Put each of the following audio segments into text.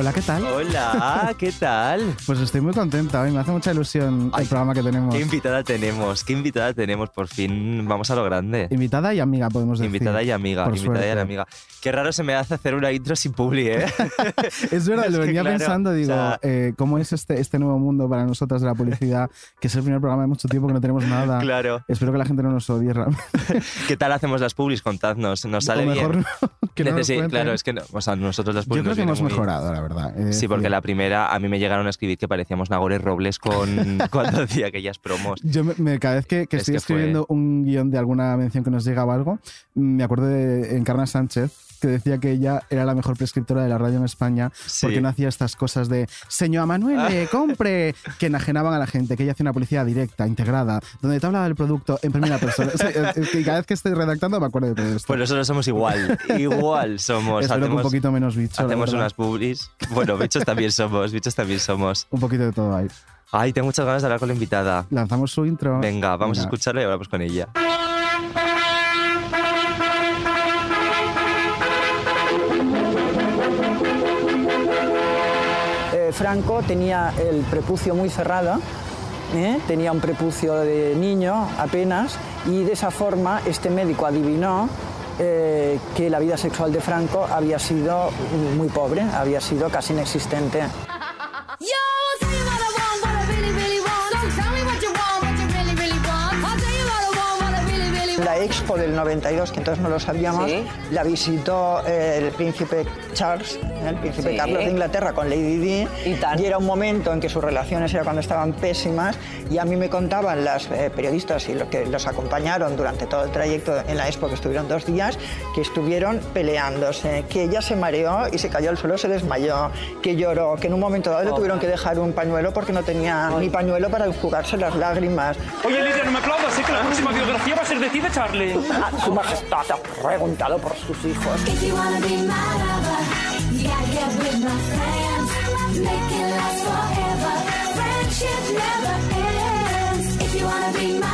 Hola, ¿qué tal? Hola, ¿qué tal? Pues estoy muy contenta hoy, me hace mucha ilusión Ay, el programa que tenemos. ¿Qué invitada tenemos? ¿Qué invitada tenemos? Por fin vamos a lo grande. Invitada y amiga, podemos decir. Invitada y amiga, Por invitada y amiga. Qué raro se me hace hacer una intro sin publi, ¿eh? Es verdad, Es lo venía claro, pensando, digo, o sea- eh, ¿cómo es este, este nuevo mundo para nosotras de la publicidad? que es el primer programa de mucho tiempo que no tenemos nada. claro. Espero que la gente no nos odie realmente. ¿Qué tal hacemos las publis? Contadnos, ¿nos sale o mejor bien? no, que no nos Necesi- cuenten. claro, es que no, o sea, nosotros las Yo publis creo nos que hemos muy- mejorado, la verdad. Sí, porque la primera a mí me llegaron a escribir que parecíamos Nagore Robles con cuando hacía aquellas promos. Yo me, me- cada vez que, que Es estoy que fue- escribiendo un guion de alguna mención que nos llega o algo, me acuerdo de Encarna Sánchez que decía que ella era la mejor prescriptora de la radio en España Sí. porque no hacía estas cosas de señor Manuel, eh, compre, que enajenaban a la gente, que ella hacía una publicidad directa, integrada, donde te hablaba del producto en primera persona. O sea, es- es que cada vez que estoy redactando me acuerdo de todo esto. Pues nosotros somos igual, igual somos. Espero que un hacemos poquito menos bicho. la hacemos unas publis. Bueno, bichos también somos, bichos también somos. Un poquito de todo ahí. Ay, tengo muchas ganas de hablar con la invitada. Lanzamos su intro. Venga, vamos a escucharla y hablamos con ella. Franco tenía el prepucio muy cerrado, ¿eh? tenía un prepucio de niño apenas, y de esa forma este médico adivinó eh, que la vida sexual de Franco había sido muy pobre, había sido casi inexistente. La Expo del 92, que entonces no lo sabíamos, la visitó eh, el príncipe Charles, ¿eh? el príncipe Sí. Carlos de Inglaterra con Lady Di. Y tan. era un momento en que sus relaciones era cuando estaban pésimas y a mí me contaban las eh, periodistas y los que los acompañaron durante todo el trayecto en la Expo, que estuvieron dos días, que estuvieron peleándose, que ella se mareó y se cayó al suelo, se desmayó, que lloró, que en un momento dado le tuvieron que dejar un pañuelo porque no tenía ni pañuelo para enjugarse las lágrimas. Oye, Lidia, no me aplaudas, sé que la próxima biografía va a ser de de Charlie. Ah, Su Majestad ha preguntado por sus hijos. If you wanna be my lover, you gotta get with my friends. Make it last forever. Friendship never ends.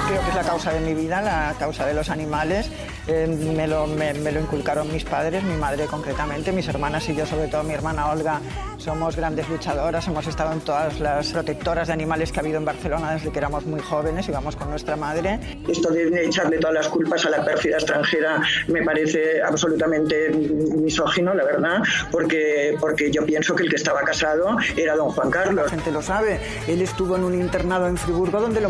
Creo que es la causa de mi vida, la causa de los animales. Eh, me, lo, me- me lo inculcaron mis padres, mi madre concretamente, mis hermanas y yo, sobre todo mi hermana Olga, somos grandes luchadoras, hemos estado en todas las protectoras de animales que ha habido en Barcelona desde que éramos muy jóvenes, íbamos con nuestra madre. Esto de echarle todas las culpas a la pérfida extranjera me parece absolutamente misógino, la verdad, porque, porque yo pienso que el que estaba casado era don Juan Carlos. La gente lo sabe, él estuvo en un internado en Friburgo donde lo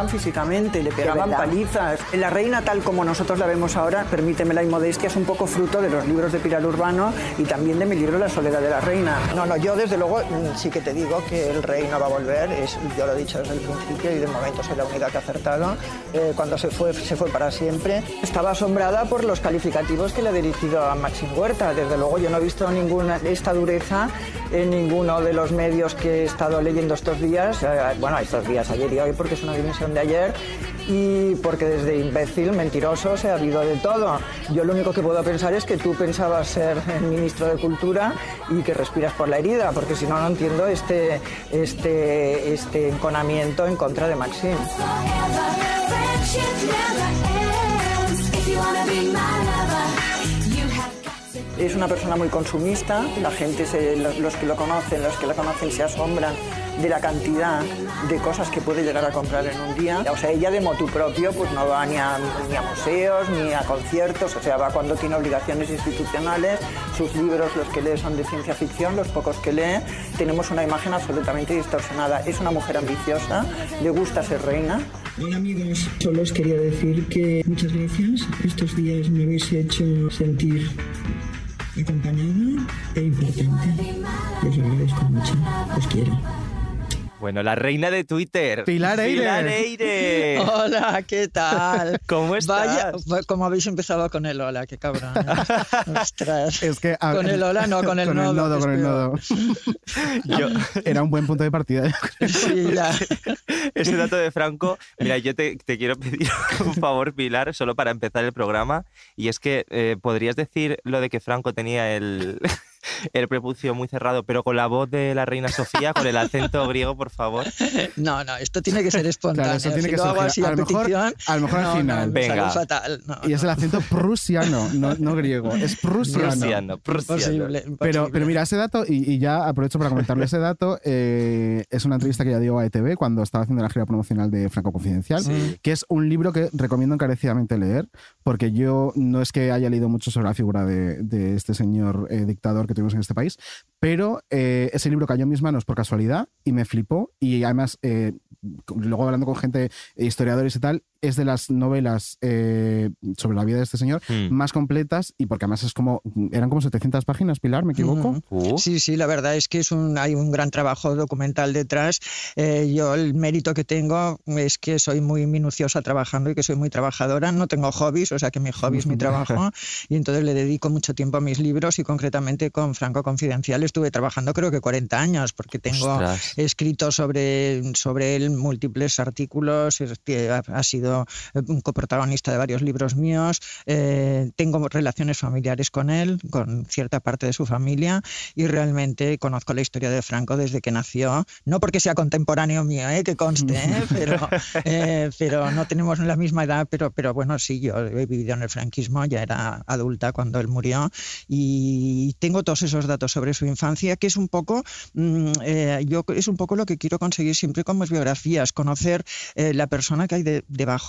maltrataban físicamente, le pegaban palizas. La reina tal como nosotros la vemos ahora, permíteme la inmodestia, es un poco fruto de los libros de Pilar Urbano y también de mi libro La soledad de la reina. No, no, yo desde luego mm, sí que te digo que el rey no va a volver, es, yo lo he dicho desde el principio y de momento soy la única que ha acertado. Eh, cuando se fue, se fue para siempre. Estaba asombrada por los calificativos que le ha dirigido a Maxim Huerta. Desde luego yo no he visto ninguna esta dureza en ninguno de los medios que he estado leyendo estos días, eh, bueno, estos días, ayer y hoy, porque es una de ayer, y porque desde imbécil, mentiroso, se ha habido de todo. Yo lo único que puedo pensar es que tú pensabas ser el ministro de Cultura y que respiras por la herida, porque si no, no entiendo este, este, este enconamiento en contra de Maxim. Es una persona muy consumista, la gente, se- los que lo conocen, los que la conocen se asombran de la cantidad de cosas que puede llegar a comprar en un día. O sea, ella de motu propio pues no va ni a, museos, ni a conciertos, o sea, va cuando tiene obligaciones institucionales, sus libros, los que lee son de ciencia ficción, los pocos que lee, tenemos una imagen absolutamente distorsionada. Es una mujer ambiciosa, le gusta ser reina, Hola amigos, solo os quería decir que muchas gracias. Estos días me habéis hecho sentir acompañada e importante. Lo agradezco mucho. Os quiero. Bueno, la reina de Twitter. Pilar Eire. Pilar Eire. Hola, ¿qué tal? ¿Cómo estás? Vaya, como habéis empezado con el hola, qué cabrón. Ostras. Es que a- Con el hola, no, con el con nodo, el nodo, que es con el peor. nodo. Yo- Era un buen punto de partida. Sí, ya. ese dato de Franco, mira, yo te, te quiero pedir un favor, Pilar, solo para empezar el programa, y es que eh, podrías decir lo de que Franco tenía el, el prepucio muy cerrado, pero con la voz de la reina Sofía, con el acento griego, por favor. No, no, esto tiene que ser espontáneo. Claro, eso tiene si que lo hago así a, mejor- a lo mejor al no, final. Venga. fatal. No, Y es el acento prusiano, no, griego, es prusiano. Prusiano, prusiano. Imposible, Pero, imposible. pero mira, ese dato, y, y ya aprovecho para comentarle ese dato, eh, es una entrevista que ya dio a ETV cuando estaba haciendo la gira promocional de Franco Confidencial, que es un libro que recomiendo encarecidamente leer, porque yo no es que haya leído mucho sobre la figura de, de este señor eh, dictador que tuvimos en este país, pero eh, ese libro cayó en mis manos por casualidad y me flipó, y además, eh, luego hablando con gente, eh, historiadores y tal, es de las novelas eh, sobre la vida de este señor Hmm. más completas y porque además es como, eran como 700 páginas, Pilar, ¿me equivoco? Uh, Sí, sí, la verdad es que es un, hay un gran trabajo documental detrás. Eh, yo el mérito que tengo es que soy muy minuciosa trabajando y que soy muy trabajadora. No tengo hobbies, o sea que mi hobby es mi trabajo y entonces le dedico mucho tiempo a mis libros y concretamente con Franco Confidencial estuve trabajando creo que 40 años porque tengo Ostras. escrito sobre, sobre él múltiples artículos, ha, ha sido eh, un coprotagonista de varios libros míos, eh, tengo relaciones familiares con él, con cierta parte de su familia, y realmente conozco la historia de Franco desde que nació, no porque sea contemporáneo mío, eh, que conste, eh, pero, eh, pero no tenemos la misma edad, pero, pero bueno, sí, yo he vivido en el franquismo, ya era adulta cuando él murió, y tengo todos esos datos sobre su infancia, que es un poco, mm, eh, yo es un poco lo que quiero conseguir siempre con mis biografías, conocer la persona que hay de-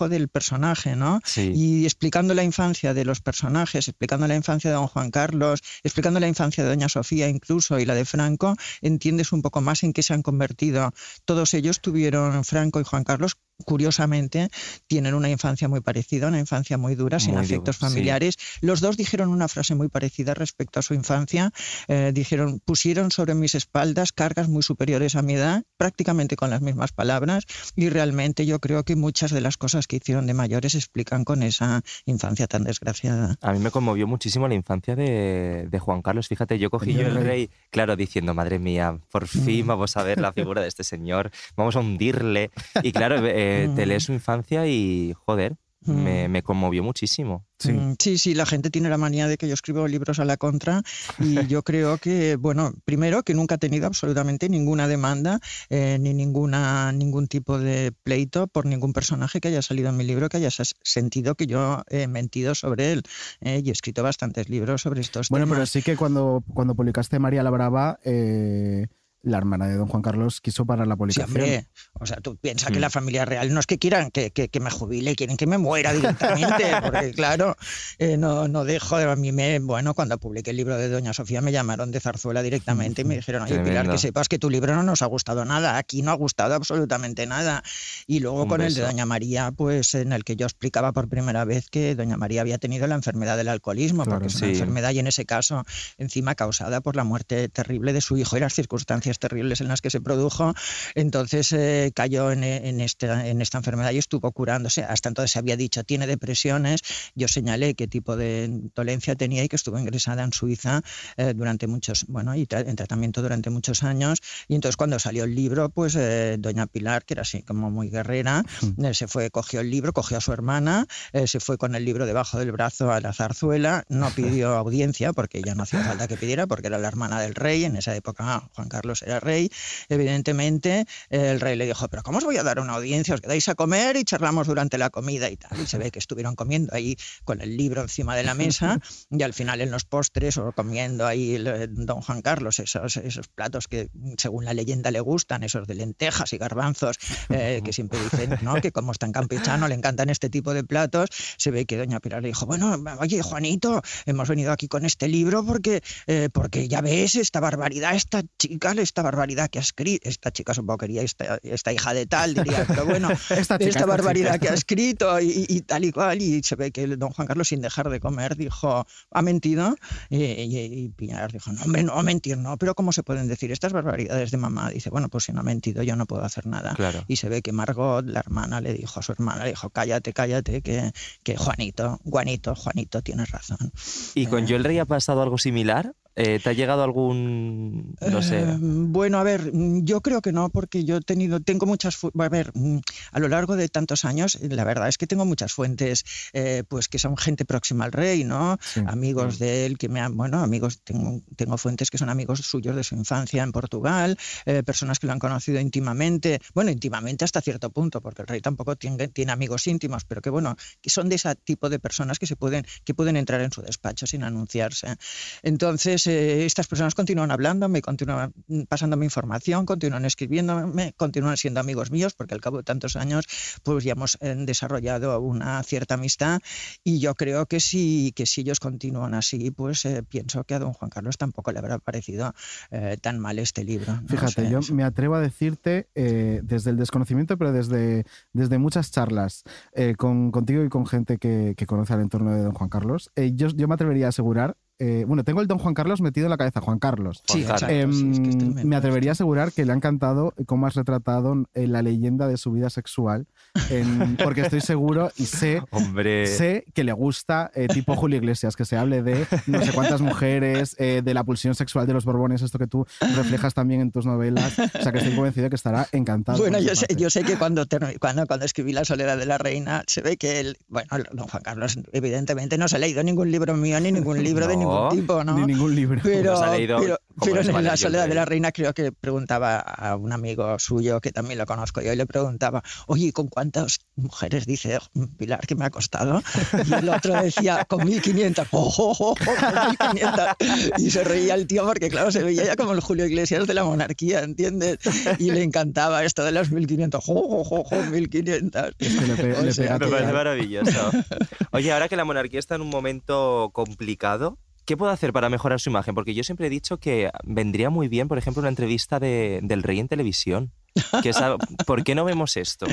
del personaje, ¿no? Sí. Y explicando la infancia de los personajes, explicando la infancia de don Juan Carlos, explicando la infancia de doña Sofía incluso y la de Franco, entiendes un poco más en qué se han convertido. Todos ellos tuvieron, Franco y Juan Carlos, curiosamente, tienen una infancia muy parecida, una infancia muy dura, sin Muy afectos sí. familiares. Los dos dijeron una frase muy parecida respecto a su infancia. Eh, dijeron, pusieron sobre mis espaldas cargas muy superiores a mi edad, prácticamente con las mismas palabras, y realmente yo creo que muchas de las cosas que hicieron de mayores se explican con esa infancia tan desgraciada. A mí me conmovió muchísimo la infancia de, de Juan Carlos. Fíjate, yo cogí yo el rey, claro, diciendo, madre mía, por fin vamos a ver la figura de este señor, vamos a hundirle. Y claro, eh, te lees su infancia y, joder, me, me conmovió muchísimo. Sí. Mm, Sí, sí, la gente tiene la manía de que yo escribo libros a la contra y yo creo que, bueno, primero que nunca he tenido absolutamente ninguna demanda eh, ni ninguna ningún tipo de pleito por ningún personaje que haya salido en mi libro que haya sentido que yo he mentido sobre él eh, y he escrito bastantes libros sobre estos Bueno, pero temas. sí que cuando, cuando publicaste María la Brava, eh, la hermana de don Juan Carlos quiso parar la Sí, publicación. hombre, o sea, tú piensas que Mm. la familia real no es que quieran que, que- que me jubile, quieren que me muera directamente, porque claro, eh, no, no dejo, a mí me, bueno, cuando publiqué el libro de Doña Sofía me llamaron de Zarzuela directamente y me dijeron, oye Pilar, que sepas que tu libro no nos ha gustado nada, aquí no ha gustado absolutamente nada. Y luego Un con el de. Doña María, pues en el que yo explicaba por primera vez que Doña María había tenido la enfermedad del alcoholismo, Claro, porque es una sí. enfermedad y en ese caso encima causada por la muerte terrible de su hijo y las circunstancias terribles en las que se produjo. Entonces eh, cayó en, en esta, en esta enfermedad y estuvo curándose. Hasta entonces se había dicho tiene depresiones. Yo señalé qué tipo de dolencia tenía y que estuvo ingresada en Suiza eh, durante muchos, bueno, y tra- en tratamiento durante muchos años. Y entonces cuando salió el libro, pues eh, doña Pilar, que era así como muy guerrera, eh, se fue, cogió el libro, cogió a su hermana, eh, se fue con el libro debajo del brazo a la zarzuela, no pidió audiencia porque ya no hacía falta que pidiera porque era la hermana del rey, en esa época Juan Carlos era rey, evidentemente el rey le dijo, pero ¿cómo os voy a dar una audiencia? Os quedáis a comer y charlamos durante la comida y tal. Y se ve que estuvieron comiendo ahí con el libro encima de la mesa y al final en los postres o comiendo ahí el, eh, don Juan Carlos esos, esos platos que según la leyenda le gustan, esos de lentejas y garbanzos, eh, que siempre dicen ¿no? que como es tan campechano le encantan este tipo de platos, se ve que doña Pilar le dijo, bueno, oye Juanito, hemos venido aquí con este libro porque, eh, porque ya ves esta barbaridad, esta chica le, esta barbaridad que ha escrito, esta chica supongo que quería esta, esta hija de tal, diría, pero bueno, Esta esta, chica, esta barbaridad que ha escrito y, y tal y cual, y se ve que el don Juan Carlos sin dejar de comer dijo, ha mentido, y, y- y Piñar dijo, no, hombre, no, mentir, no, pero ¿cómo se pueden decir estas barbaridades de mamá? Dice, bueno, pues si no ha mentido yo no puedo hacer nada. Claro. Y se ve que Margot, la hermana, le dijo a su hermana, le dijo, cállate, cállate, que, que Juanito, Juanito, Juanito, tienes razón. ¿Y con Yo el Rey ha pasado algo similar? Eh, ¿Te ha llegado algún, no sé, Eh, bueno, a ver, mm, yo creo que no, porque yo he tenido, tengo muchas, a ver, mm, a lo largo de tantos años, eh, la verdad es que tengo muchas fuentes, eh, pues que son gente próxima al rey, ¿no? Sí. Amigos de él que me han, bueno, amigos, tengo, tengo fuentes que son amigos suyos de su infancia en Portugal, eh, personas que lo han conocido íntimamente, bueno, íntimamente hasta cierto punto, porque el rey tampoco tiene, tiene amigos íntimos, pero que bueno, que son de ese tipo de personas que se pueden, que pueden entrar en su despacho sin anunciarse. Entonces, eh, estas personas continúan hablando, me continúan pasándome información, continúan escribiéndome, continúan siendo amigos míos, porque al cabo de tantos años, pues ya hemos eh, desarrollado una cierta amistad y yo creo que si, que si ellos continúan así, pues eh, pienso que a don Juan Carlos tampoco le habrá parecido eh, tan mal este libro. no Fíjate, sé. yo me atrevo a decirte eh, desde el desconocimiento, pero desde, desde muchas charlas eh, con, contigo y con gente que, que conoce al entorno de Don Juan Carlos, yo, yo me atrevería a asegurar, eh, bueno, tengo el Don Juan Carlos metido en la cabeza, Juan Carlos. Sí, Juan exacto, Em, sí, es que es tremendo me atrevería a asegurar que le ha encantado cómo has retratado eh, la leyenda de su vida sexual, en- porque estoy seguro y sé hombre, Sé que le gusta, eh, tipo Julio Iglesias, que se hable de no sé cuántas mujeres, eh, de la pulsión sexual de los Borbones, esto que tú reflejas también en tus novelas. O sea, que estoy convencido de que estará encantado. Bueno, yo sé, yo sé que cuando, termi- cuando, cuando escribí La soledad de la reina, se ve que él, bueno, don Juan Carlos evidentemente no se ha leído ningún libro mío ni ningún libro de No, ningún tipo, ¿no? Ni ningún libro. Pero, ha leído pero, en La soledad de la reina creo que preguntaba a un amigo suyo, que también lo conozco yo, y le preguntaba, oye, ¿con cuántas mujeres dice Pilar que me ha costado? Y el otro decía, con 1500. ¡Oh, oh, oh, oh, con 1500! Y se reía el tío porque, claro, se veía ya como el Julio Iglesias de la monarquía, ¿entiendes? Y le encantaba esto de los 1500. ¡Oh, oh, oh, oh, 1500! Es que le pe- O le sea, pega me parece maravilloso. Oye, ahora que la monarquía está en un momento complicado, ¿qué puedo hacer para mejorar su imagen? Porque yo siempre he dicho que vendría muy bien, por ejemplo, una entrevista de- del rey en televisión. Que ¿Por qué no vemos esto?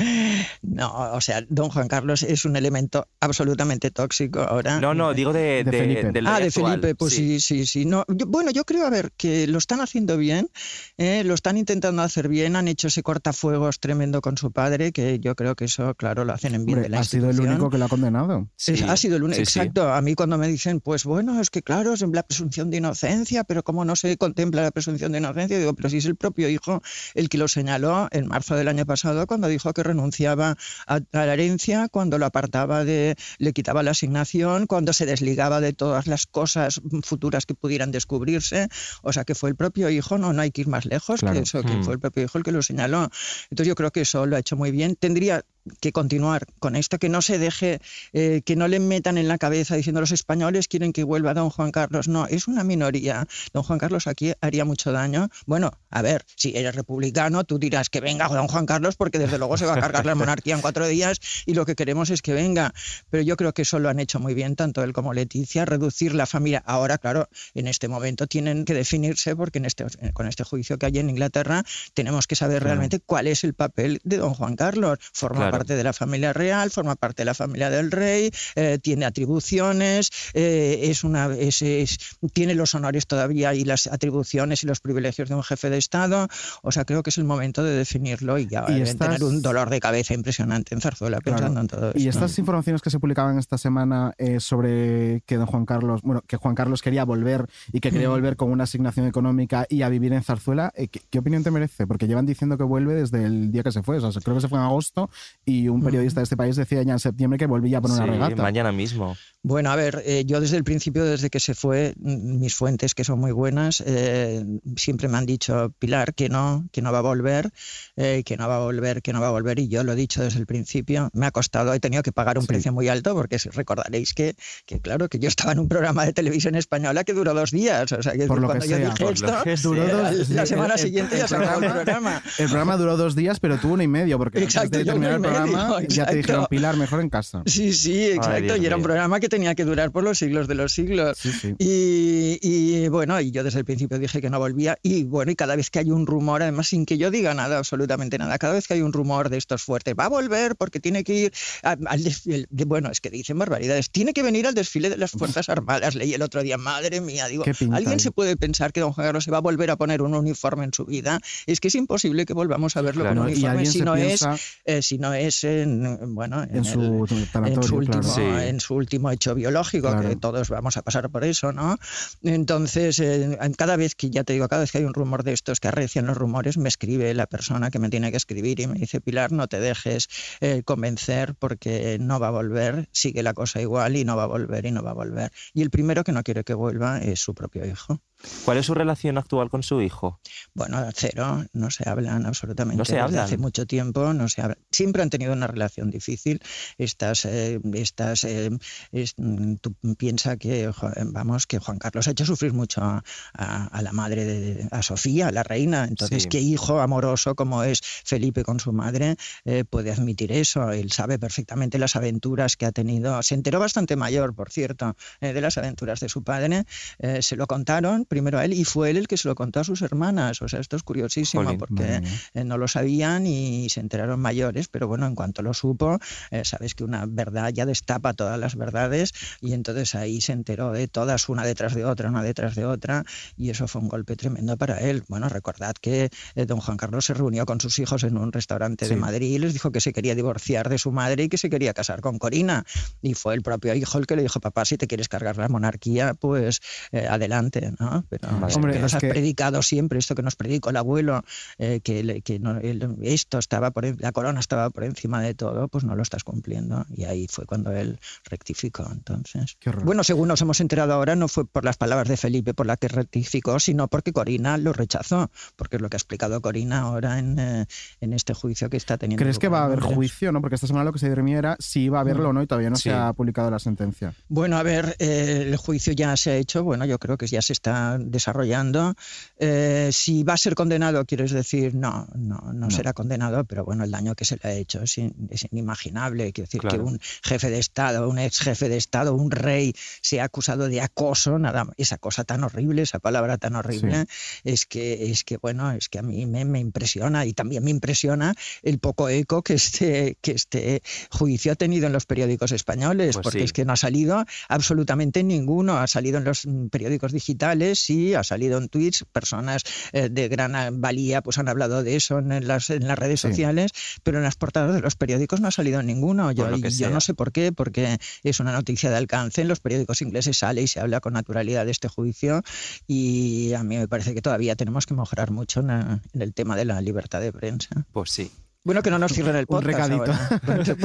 No, o sea, don Juan Carlos es un elemento absolutamente tóxico ahora. No, no, digo de, De de- Felipe. del Ah, de actual, Felipe, pues sí, sí, sí. No, yo- bueno, yo creo, a ver, que lo están haciendo bien, eh, lo están intentando hacer bien, han hecho ese cortafuegos tremendo con su padre, que yo creo que eso, claro, lo hacen en bien Hombre, de la ha sido el único que lo ha condenado. Sí, Es- ha sido el único, sí, sí. exacto. A mí cuando me dicen, pues bueno, es que claro, es la presunción de inocencia, pero ¿cómo no se contempla la presunción de inocencia? Digo, pero si es el propio hijo el que lo señaló en marzo del año pasado cuando dijo que renunciaba a, a la herencia, cuando lo apartaba de, le quitaba la asignación, cuando se desligaba de todas las cosas futuras que pudieran descubrirse. O sea, que fue el propio hijo, no, no hay que ir más lejos Claro. que eso, que Mm. fue el propio hijo el que lo señaló. Entonces yo creo que eso lo ha hecho muy bien. Tendría que continuar con esto, que no se deje, eh, que no le metan en la cabeza diciendo los españoles quieren que vuelva don Juan Carlos. No, es una minoría. Don Juan Carlos aquí haría mucho daño. Bueno, a ver, si eres republicano, tú dirás que venga don Juan Carlos porque desde luego se va a cargar la monarquía en cuatro días y lo que queremos es que venga. Pero yo creo que eso lo han hecho muy bien, tanto él como Leticia, reducir la familia. Ahora, claro, en este momento tienen que definirse porque en este, con este juicio que hay en Inglaterra tenemos que saber realmente cuál es el papel de don Juan Carlos. Forma Claro. Parte de la familia real, forma parte de la familia del rey, eh, tiene atribuciones, eh, es una, es- es- tiene los honores todavía y las atribuciones y los privilegios de un jefe de Estado. O sea, creo que es el momento de definirlo y ya Y estas- tener un dolor de cabeza impresionante en Zarzuela Claro. pensando en todo Y esto. estas informaciones que se publicaban esta semana eh, sobre que don Juan Carlos, bueno, que Juan Carlos quería volver y que quería Mm. volver con una asignación económica y a vivir en Zarzuela, eh, ¿qué, qué opinión te merece? Porque llevan diciendo que vuelve desde el día que se fue, o sea, creo que se fue en agosto y un periodista de este país decía ya en septiembre que volvía por una Sí, regata. mañana mismo. Bueno, a ver, eh, yo desde el principio, desde que se fue, mm, mis fuentes, que son muy buenas, eh, siempre me han dicho, Pilar, que no, que no va a volver, eh, que no va a volver, que no va a volver, y yo lo he dicho desde el principio. Me ha costado, he tenido que pagar un Sí. precio muy alto, porque recordaréis que, que, claro, que yo estaba en un programa de televisión española que duró dos días. O sea, que Por lo cuando que yo sea, dije por esto, lo que Duró sea. dos- la sí, semana el- siguiente el ya se acabó el programa- programa. El programa duró dos días, pero tuvo una y medio, porque Exacto, antes de terminar programa ya te dijeron Pilar mejor en casa. Sí, sí, exacto. Dios y era un programa que tenía que durar por los siglos de los siglos. Sí, sí. Y, y, bueno, y yo desde el principio dije que no volvía. Y bueno, y cada vez que hay un rumor, además sin que yo diga nada, absolutamente nada, cada vez que hay un rumor de estos fuertes, va a volver porque tiene que ir a- al desfile. de- Bueno, es que dicen barbaridades. Tiene que venir al desfile de las Fuerzas Armadas. Leí el otro día, madre mía, digo, ¿alguien ahí. se puede pensar que don Juan Carlos se va a volver a poner un uniforme en su vida? Es que es imposible que volvamos a verlo Claro. con un uniforme alguien si no, piensa es, eh, si no es en, bueno, en su el- tanatorio, en su último, claro. Sí. en su último hecho biológico, Claro. que todos vamos a pasar por eso, ¿no? Entonces, eh, cada vez que, ya te digo, cada vez que hay un rumor de estos que arrecian los rumores, me escribe la persona que me tiene que escribir y me dice, Pilar, no te dejes eh, convencer porque no va a volver, sigue la cosa igual y no va a volver y no va a volver. Y el primero que no quiere que vuelva es su propio hijo. ¿Cuál es su relación actual con su hijo? Bueno, cero, no se hablan absolutamente. No se hablan. Hace mucho tiempo no se hablan. Siempre han tenido una relación difícil. Estas, eh, estas, eh, es- mm, tú piensa que, vamos, que Juan Carlos ha hecho sufrir mucho a, a- a la madre de, a Sofía, la reina. Entonces, Sí. qué hijo amoroso como es Felipe con su madre eh, puede admitir eso. Él sabe perfectamente las aventuras que ha tenido. Se enteró bastante mayor, por cierto, de las aventuras de su padre. Se lo contaron primero a él y fue él el que se lo contó a sus hermanas. O sea, esto es curiosísimo Jolín, porque eh, no lo sabían y se enteraron mayores, pero bueno, en cuanto lo supo, eh, sabes que una verdad ya destapa todas las verdades y entonces ahí se enteró de todas, una detrás de otra, una detrás de otra, y eso fue un golpe tremendo para él. Bueno, recordad que eh, don Juan Carlos se reunió con sus hijos en un restaurante de. Madrid y les dijo que se quería divorciar de su madre y que se quería casar con Corina. Y fue el propio hijo el que le dijo, papá, si te quieres cargar la monarquía, pues eh, adelante, ¿no? Pero Vale. esto Hombre, que nos has que- predicado siempre, esto que nos predicó el abuelo, eh, que, le- que no- el- esto estaba por, la corona estaba por encima de todo, pues no lo estás cumpliendo. Y ahí fue cuando él rectificó. Entonces, bueno, según nos hemos enterado ahora, no fue por las palabras de Felipe por la que rectificó, sino porque Corina lo rechazó, porque es lo que ha explicado Corina ahora en, eh, en este juicio que está teniendo. ¿Crees que va a haber Londres. juicio, no? Porque esta semana lo que se dirimía era si iba a haberlo o no y todavía no Sí. se ha publicado la sentencia. Bueno, a ver, eh, el juicio ya se ha hecho, bueno, yo creo que ya se está desarrollando. Eh, si va a ser condenado, quieres decir, no, no, no, será condenado, pero bueno, el daño que se le ha hecho es, in- es inimaginable. Quiero decir, que Claro. un jefe de Estado, un ex jefe de Estado, un rey, sea acusado de acoso, nada, esa cosa tan horrible, esa palabra tan horrible, es que, es que, bueno, es que a mí me, me impresiona y también me impresiona el poco eco que este, que este juicio ha tenido en los periódicos españoles, Pues porque sí. es que no ha salido absolutamente ninguno. Ha salido en los periódicos digitales, sí, ha salido en tweets, personas eh, de gran ah, valía pues han hablado de eso en las, en las redes Sí. sociales, pero en las portadas de los periódicos no ha salido ninguno. Yo, yo no sé por qué, porque es una noticia de alcance. En los periódicos ingleses sale y se habla con naturalidad de este juicio y a mí me parece que todavía tenemos que mejorar mucho en, en el tema de la libertad de prensa. Pues sí. Bueno, que no nos cierren el Un podcast recadito.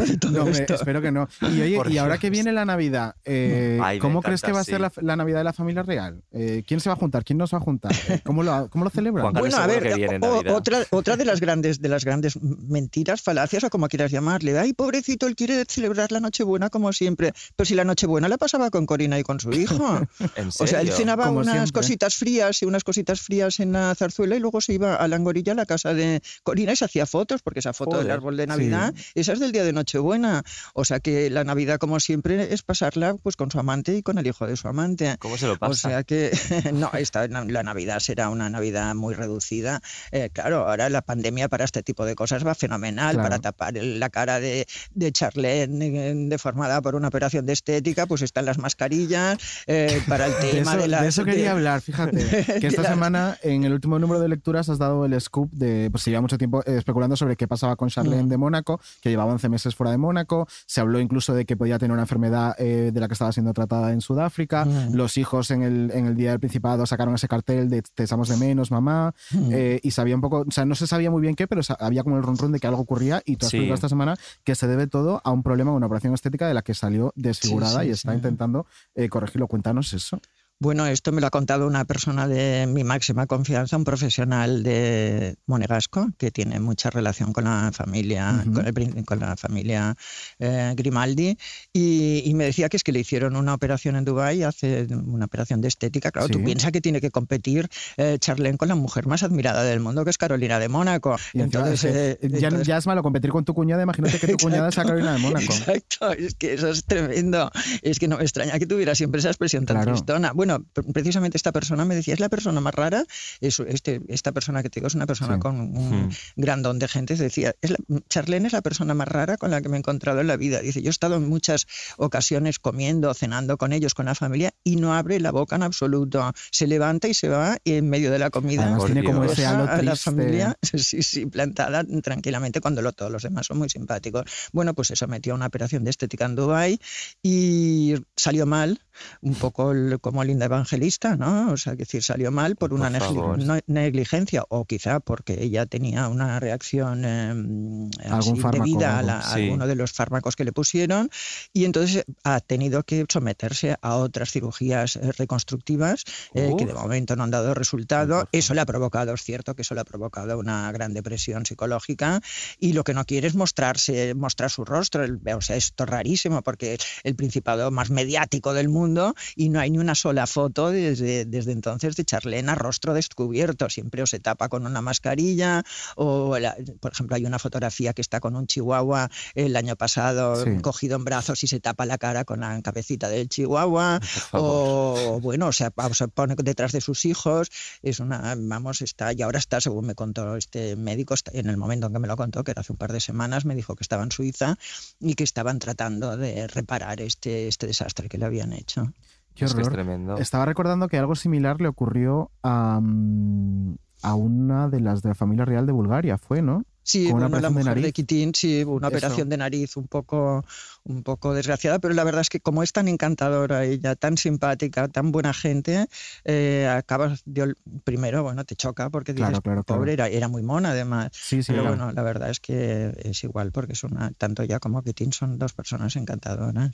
de todo No, hombre, espero que no. Y oye, y ahora que viene la Navidad, eh, Ay, ¿cómo encanta, crees que va a sí. ser la, la Navidad de la familia real? Eh, ¿Quién se va a juntar? ¿Quién nos va a juntar? Eh, ¿Cómo lo, cómo lo celebran? Bueno, a ver, o- otra, otra de las grandes de las grandes mentiras, falacias o como quieras llamarle. Ay, pobrecito, él quiere celebrar la Nochebuena como siempre. Pero si la Nochebuena la pasaba con Corina y con su hijo. ¿En O sea, él serio? cenaba Como unas siempre. cositas frías y unas cositas frías en la zarzuela y luego se iba a la angorilla, a la casa de Corina y se hacía fotos, porque esa foto del Joder, árbol de Navidad, esa es del día de Nochebuena. O sea que la Navidad, como siempre, es pasarla pues con su amante y con el hijo de su amante. ¿Cómo se lo pasa? O sea que no, esta, la Navidad será una Navidad muy reducida. Eh, claro, ahora la pandemia para este tipo de cosas va fenomenal, Claro. para tapar la cara de, de Charlene deformada por una operación de estética, pues están las mascarillas, eh, para el De tema eso, de, de las- eso quería de- hablar, fíjate. Que de esta las- semana, en el último número de lecturas, has dado el scoop de. Pues se lleva mucho tiempo eh, especulando sobre qué pasaba con Charlene Mm. de Mónaco, que llevaba 11 meses fuera de Mónaco. Se habló incluso de que podía tener una enfermedad eh, de la que estaba siendo tratada en Sudáfrica. Mm. Los hijos en el, en el Día del Principado sacaron ese cartel de Te echamos de menos, mamá. Mm. eh, y sabía un poco. O sea, no se sabía muy bien qué, pero había como el ronron de que algo ocurría. Y tú has Sí. esta semana que se debe todo a un problema, una operación estética de la que salió desfigurada Sí, sí, y está sí. intentando eh, corregirlo. Cuéntanos eso. Bueno, esto me lo ha contado una persona de mi máxima confianza, un profesional de Monegasco, que tiene mucha relación con la familia, Ujú. con, el con la familia eh, Grimaldi, y, y me decía que es que le hicieron una operación en Dubái, hace una operación de estética. Claro, tú Sí. piensas que tiene que competir eh, Charlene con la mujer más admirada del mundo, que es Carolina de Mónaco. Y Entonces, es que eh, ya, entonces- ya es malo competir con tu cuñada, imagínate que tu cuñada sea Carolina de Mónaco. Exacto, es que eso es tremendo. Es que no me extraña que tuviera siempre esa expresión tan Claro. tristona. Bueno, pre- precisamente esta persona me decía, es la persona más rara, es este, esta persona que te digo es una persona Sí. con un Hmm. gran don de gente, decía, es la- Charlene es la persona más rara con la que me he encontrado en la vida. Dice, yo he estado en muchas ocasiones comiendo, cenando con ellos, con la familia, y no abre la boca en absoluto. Se levanta y se va y en medio de la comida. Además tiene como ese halo a la triste. familia, sí, sí, plantada tranquilamente cuando lo- todos los demás son muy simpáticos. Bueno, pues se sometió a una operación de estética en Dubái y salió mal, un poco el- como Linda Evangelista, ¿no? O sea, que decir, salió mal por una Por negli- favor. no- negligencia o quizá porque ella tenía una reacción eh, así debida a, la- a Sí. alguno de los fármacos que le pusieron y entonces ha tenido que someterse a otras cirugías eh, reconstructivas eh, que de momento no han dado resultado. Eso le ha provocado, es cierto que eso le ha provocado una gran depresión psicológica y lo que no quiere es mostrarse, mostrar su rostro. O sea, esto es rarísimo porque el principado más mediático del mundo y no hay ni una sola foto desde, desde entonces de Charlene a rostro descubierto. Siempre o se tapa con una mascarilla o, la- por ejemplo, hay una fotografía que está con un chihuahua el año pasado Sí. cogido en brazos y se tapa la cara con la cabecita del chihuahua o bueno, o sea, pa- se pone detrás de sus hijos, es una, vamos, está, y ahora está, según me contó este médico, está- en el momento en que me lo contó, que era hace un par de semanas, me dijo que estaba en Suiza y que estaban tratando de reparar este, este desastre que le habían hecho. Qué Es que es horror. tremendo. Estaba recordando que algo similar le ocurrió a, mm, a una de las de la familia real de Bulgaria, ¿fue, no? Sí, Con una bueno, la operación de mujer de, nariz. Kitín, sí, una Eso. operación de nariz un poco, un poco desgraciada, pero la verdad es que como es tan encantadora ella, tan simpática, tan buena gente, eh, acabas de primero, bueno, te choca porque dices, Claro, claro, claro. pobre, era, era muy mona además. Sí, sí, pero era. bueno, la verdad es que es igual porque es una, tanto ella como Kitín son dos personas encantadoras.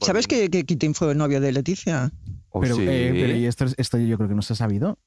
¿Sabes que, que Kitín fue novio de Leticia? Oh, pero, sí. eh, pero y esto, esto yo creo que no se ha sabido.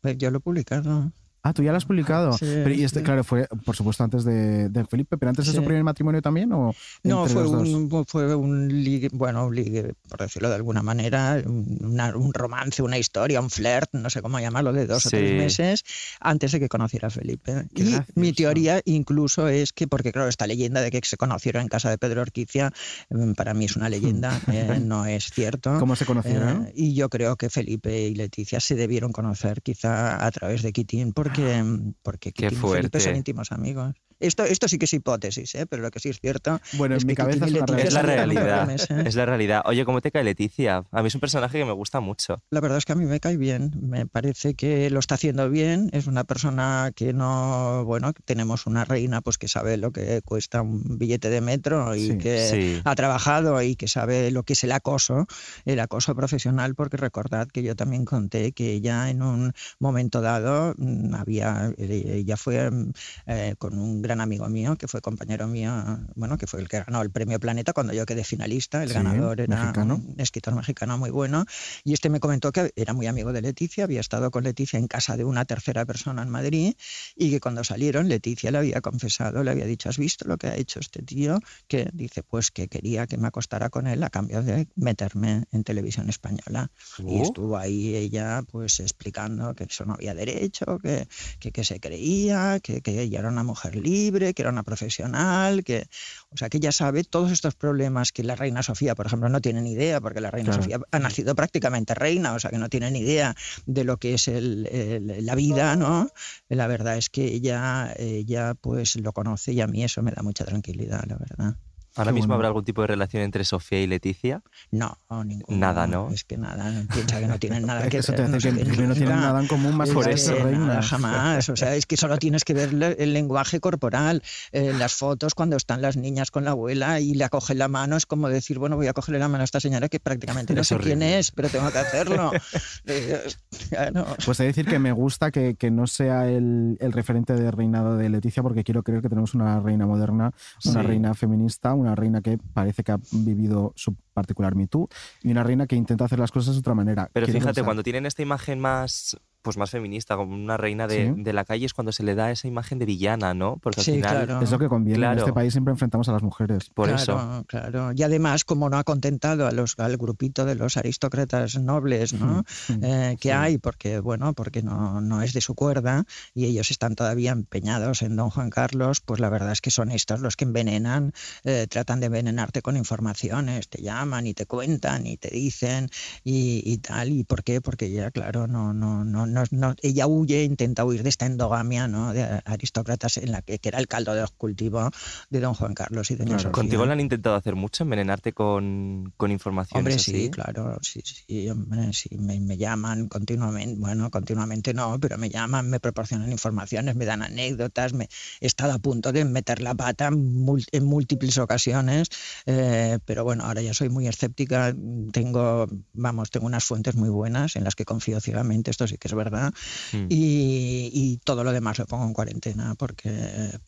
Pues yo lo he publicado. Ah, tú ya lo has publicado. Sí, pero, y este, sí. claro, fue, por supuesto, antes de, de Felipe, pero antes de su Sí. primer matrimonio también, ¿o No, fue un, fue un ligue, bueno, un ligue, por decirlo de alguna manera, un, una- un romance, una historia, un flirt, no sé cómo llamarlo, de dos o Sí. tres meses antes de que conociera a Felipe. Qué y gracioso. mi teoría incluso es que, porque claro, esta leyenda de que se conocieron en casa de Pedro Orquicia, mm, para mí es una leyenda, eh, no es cierto. ¿Cómo se conocieron? Eh, y yo creo que Felipe y Leticia se debieron conocer quizá a través de Kitín, porque, porque Qué Kitín y Felipe son íntimos amigos. Esto, esto sí que es hipótesis, ¿eh? pero lo que sí es cierto Bueno, es en mi que Kitín cabeza es una Es la realidad. meses. Es la realidad. Oye, ¿cómo te cae Leticia? A mí es un personaje que me gusta mucho. La verdad es que a mí me cae bien, me parece que lo está haciendo bien, es una persona que no, bueno, tenemos una reina pues que sabe lo que cuesta un billete de metro y Sí, que sí. ha trabajado y que sabe lo que es el acoso, el acoso profesional, porque recordad que yo también conté que ella en un momento dado mm, había, ella fue mm, eh, con un gran amigo mío que fue compañero mío, bueno, que fue el que ganó el premio Planeta cuando yo quedé finalista, el Sí, ganador era mexicano. un escritor mexicano muy bueno y este me comentó que era muy amigo de Leticia, había estado con Leticia en casa de una tercera persona en Madrid y que cuando salieron Leticia le había confesado, le había dicho, ¿has visto lo que ha hecho este tío? Que dice, pues que quería que me acostara con él a cambio de meterme en televisión española. Y Oh. estuvo ahí ella pues explicando que eso no había derecho, que, que, que se creía, que, que ella era una mujer libre, que era una profesional, que, o sea, que ella sabe todos estos problemas que la reina Sofía, por ejemplo, no tiene ni idea, porque la reina Claro. Sofía ha nacido prácticamente reina, o sea, que no tiene ni idea de lo que es el- el- la vida, ¿no? La verdad es que ella, ella pues lo conoce y a mí eso me da mucha tranquilidad, la verdad. ¿Ahora mismo habrá algún tipo de relación entre Sofía y Leticia? No, ningún, Nada, ¿no? Es que nada, piensa que no tienen nada que Eso te ver, hace no que no tienen nada en común más Es Por eso. nada, jamás. O sea, es que solo tienes que ver el lenguaje corporal. Eh, las fotos cuando están las niñas con la abuela y le cogen la mano, es como decir, bueno, voy a cogerle la mano a esta señora que prácticamente no Es sé quién es, pero tengo que hacerlo. Eh. Pues he de decir que me gusta que, que no sea el, el referente de reinado de Leticia, porque quiero creer que tenemos una reina moderna, una Sí. reina feminista, una una reina que parece que ha vivido su particular Me Too y una reina que intenta hacer las cosas de otra manera. Pero Quiero fíjate, pensar- cuando tienen esta imagen más pues más feminista, como una reina de, Sí. de la calle, es cuando se le da esa imagen de villana, ¿no? Porque al Sí, final. claro. Es lo que conviene. Claro. En este país siempre enfrentamos a las mujeres. Por claro, eso. Claro, y además, como no ha contentado a los, al grupito de los aristócratas nobles ¿no? Mm, Eh, que sí. hay, porque bueno, porque no, no es de su cuerda y ellos están todavía empeñados en don Juan Carlos, pues la verdad es que son estos los que envenenan, eh, tratan de envenenarte con informaciones, te llaman y te cuentan y te dicen y, y tal. ¿Y por qué? Porque ella, claro, no, no, no, no, no- ella huye, intenta huir de esta endogamia ¿no? de aristócratas en la que, que era el caldo de cultivo de don Juan Carlos y doña Claro. Sofía. Contigo lo han intentado hacer mucho, envenenarte con, con informaciones Hombre, así. sí, claro, sí, sí, hombre, sí, me, me llaman continuamente, bueno, continuamente no, pero me llaman, me proporcionan informaciones, me dan anécdotas, me he estado a punto de meter la pata en múltiples ocasiones, eh, pero bueno, ahora ya soy muy escéptica, tengo, vamos, tengo unas fuentes muy buenas en las que confío ciegamente, esto sí que es verdad, Mm. y, y todo lo demás lo pongo en cuarentena porque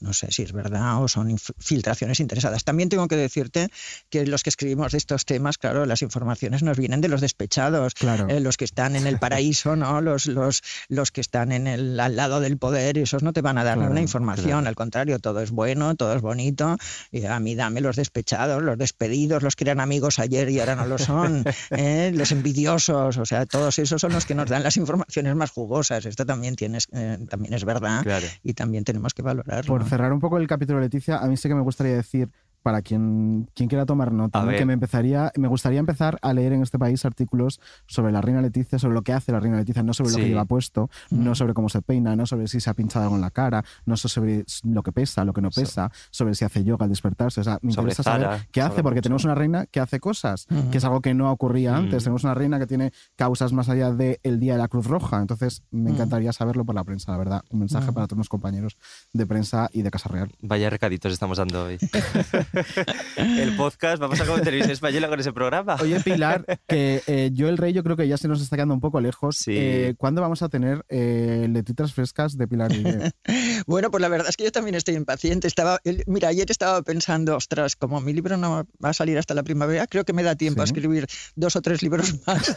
no sé si es verdad o son filtraciones interesadas. También tengo que decirte que los que escribimos de estos temas, claro, las informaciones nos vienen de los despechados, Claro. eh, los que están en el paraíso, ¿no? Los, los, los que están en el, al lado del poder, esos no te van a dar Claro, ninguna información, claro. al contrario, todo es bueno, todo es bonito, y a mí dame los despechados, los despedidos, los que eran amigos ayer y ahora no lo son, ¿eh? los envidiosos, o sea, todos esos son los que nos dan las informaciones más jugosas. Esto también, tienes, eh, también es verdad Claro. y también tenemos que valorarlo. Por cerrar un poco el capítulo, Leticia, a mí sí que me gustaría decir, para quien, quien quiera tomar nota, que me, empezaría, me gustaría empezar a leer en este país artículos sobre la reina Leticia, sobre lo que hace la reina Leticia, no sobre lo que lleva puesto, no sobre cómo se peina, no sobre si se ha pinchado algo en la cara, no sobre lo que pesa, lo que no pesa, sobre si hace yoga al despertarse. O sea, me Sobre interesa Zara, saber qué hace, porque mucho. tenemos una reina que hace cosas, que es algo que no ocurría antes. Mm. Tenemos una reina que tiene causas más allá del Día de la Cruz Roja. Entonces, me Mm. encantaría saberlo por la prensa, la verdad. Un mensaje Mm. para todos los compañeros de prensa y de Casa Real. Vaya recaditos estamos dando hoy. el podcast, vamos a como televisión española con ese programa. Oye, Pilar, que eh, yo el rey yo creo que ya se nos está quedando un poco lejos. Sí. Eh, ¿Cuándo vamos a tener eh, letitas frescas de Pilar Guille? Bueno, pues la verdad es que yo también estoy impaciente. Estaba, el- mira, ayer estaba pensando, ostras, como mi libro no va a salir hasta la primavera, creo que me da tiempo a escribir dos o tres libros más.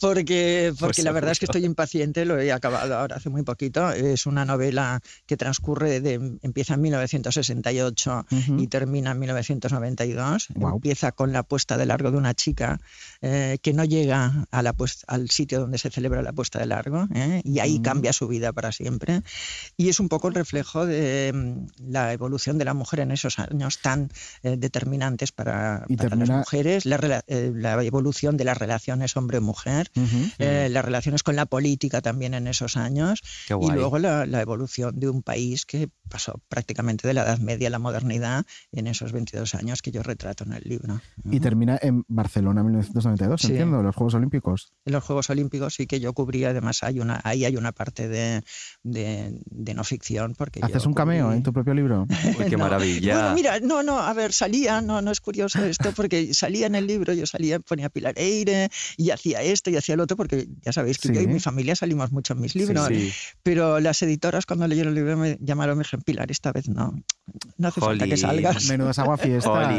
porque porque Pues la verdad es que estoy impaciente, lo he acabado ahora hace muy poquito. Es una novela que transcurre, de, empieza en 1968 Ujú. y termina en 1992. Guau. Empieza con la puesta de largo de una chica eh, que no llega a la al sitio donde se celebra la puesta de largo ¿eh? y ahí Mm. cambia su vida para siempre. Y es un poco el reflejo de mm, la evolución de la mujer en esos años tan eh, determinantes para, para termina- las mujeres, la, eh, la evolución de las relaciones hombre-mujer. Ujú. eh, las relaciones con la política también en esos años y luego la, la evolución de un país que pasó prácticamente de la Edad Media a la modernidad en esos 22 años que yo retrato en el libro. Y termina en Barcelona 1992, Sí. entiendo, los Juegos Olímpicos. En los Juegos Olímpicos sí que yo cubría, además hay una, ahí hay una parte de, de, de no ficción. Porque ¿Haces yo un cameo cubrí- en tu propio libro? Uy, qué No. maravilla. Bueno, mira, no, no, a ver, salía, no, no es curioso esto, porque salía en el libro, yo salía, ponía Pilar Eire y hacía esto y hacía lo otro, porque ya sabéis que yo y Sí. mi familia salimos mucho en mis libros, sí. pero las editoras cuando leyeron el libro me llamaron y me dijeron, Pilar, esta vez no, no hace falta que salgas. Menudas agua fiesta.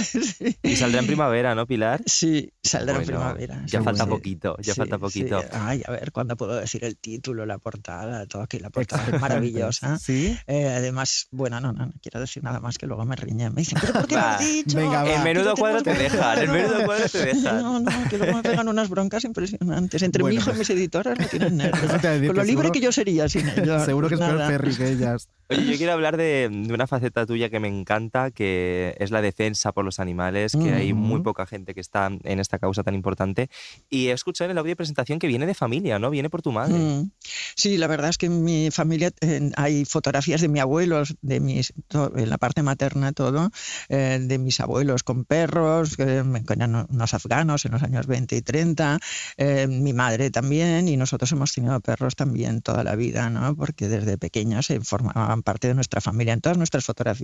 Sí, Y saldrá en primavera, ¿no, Pilar? sí, saldrá en primavera. Ya sí, falta sí. poquito, ya Sí, falta sí. poquito. Ay, a ver, ¿cuándo puedo decir el título, la portada, todo aquí? La portada es maravillosa. Sí. Eh, además, bueno, no, no, no quiero decir nada más que luego me riñen. Me dicen, ¿pero por qué lo Va, has dicho? venga, va. En menudo cuadro te tenemos dejan, en claro. menudo cuadro te dejan. No, no, que luego me pegan unas broncas impresionantes. Entre Bueno, mi hijo y mis editoras no tienen nervios. Te Con lo libre que yo sería sin ellos. Seguro que es peor. Ferry que ellas. Oye, yo quiero hablar de, de una faceta tuya que me encanta, que es la defensa por los animales, que hay muy Ujú. poca gente que está en esta causa tan importante. Y he escuchado en el audio de presentación que viene de familia, ¿no? Viene por tu madre. Mm. Sí, la verdad es que en mi familia eh, hay fotografías de mi abuelo, de mis, to- en la parte materna todo, eh, de mis abuelos con perros, eran unos afganos en los años 20 y 30, eh, mi madre también, y nosotros hemos tenido perros también toda la vida, ¿no? porque desde pequeños se formaban parte de nuestra familia. En todas nuestras fotografías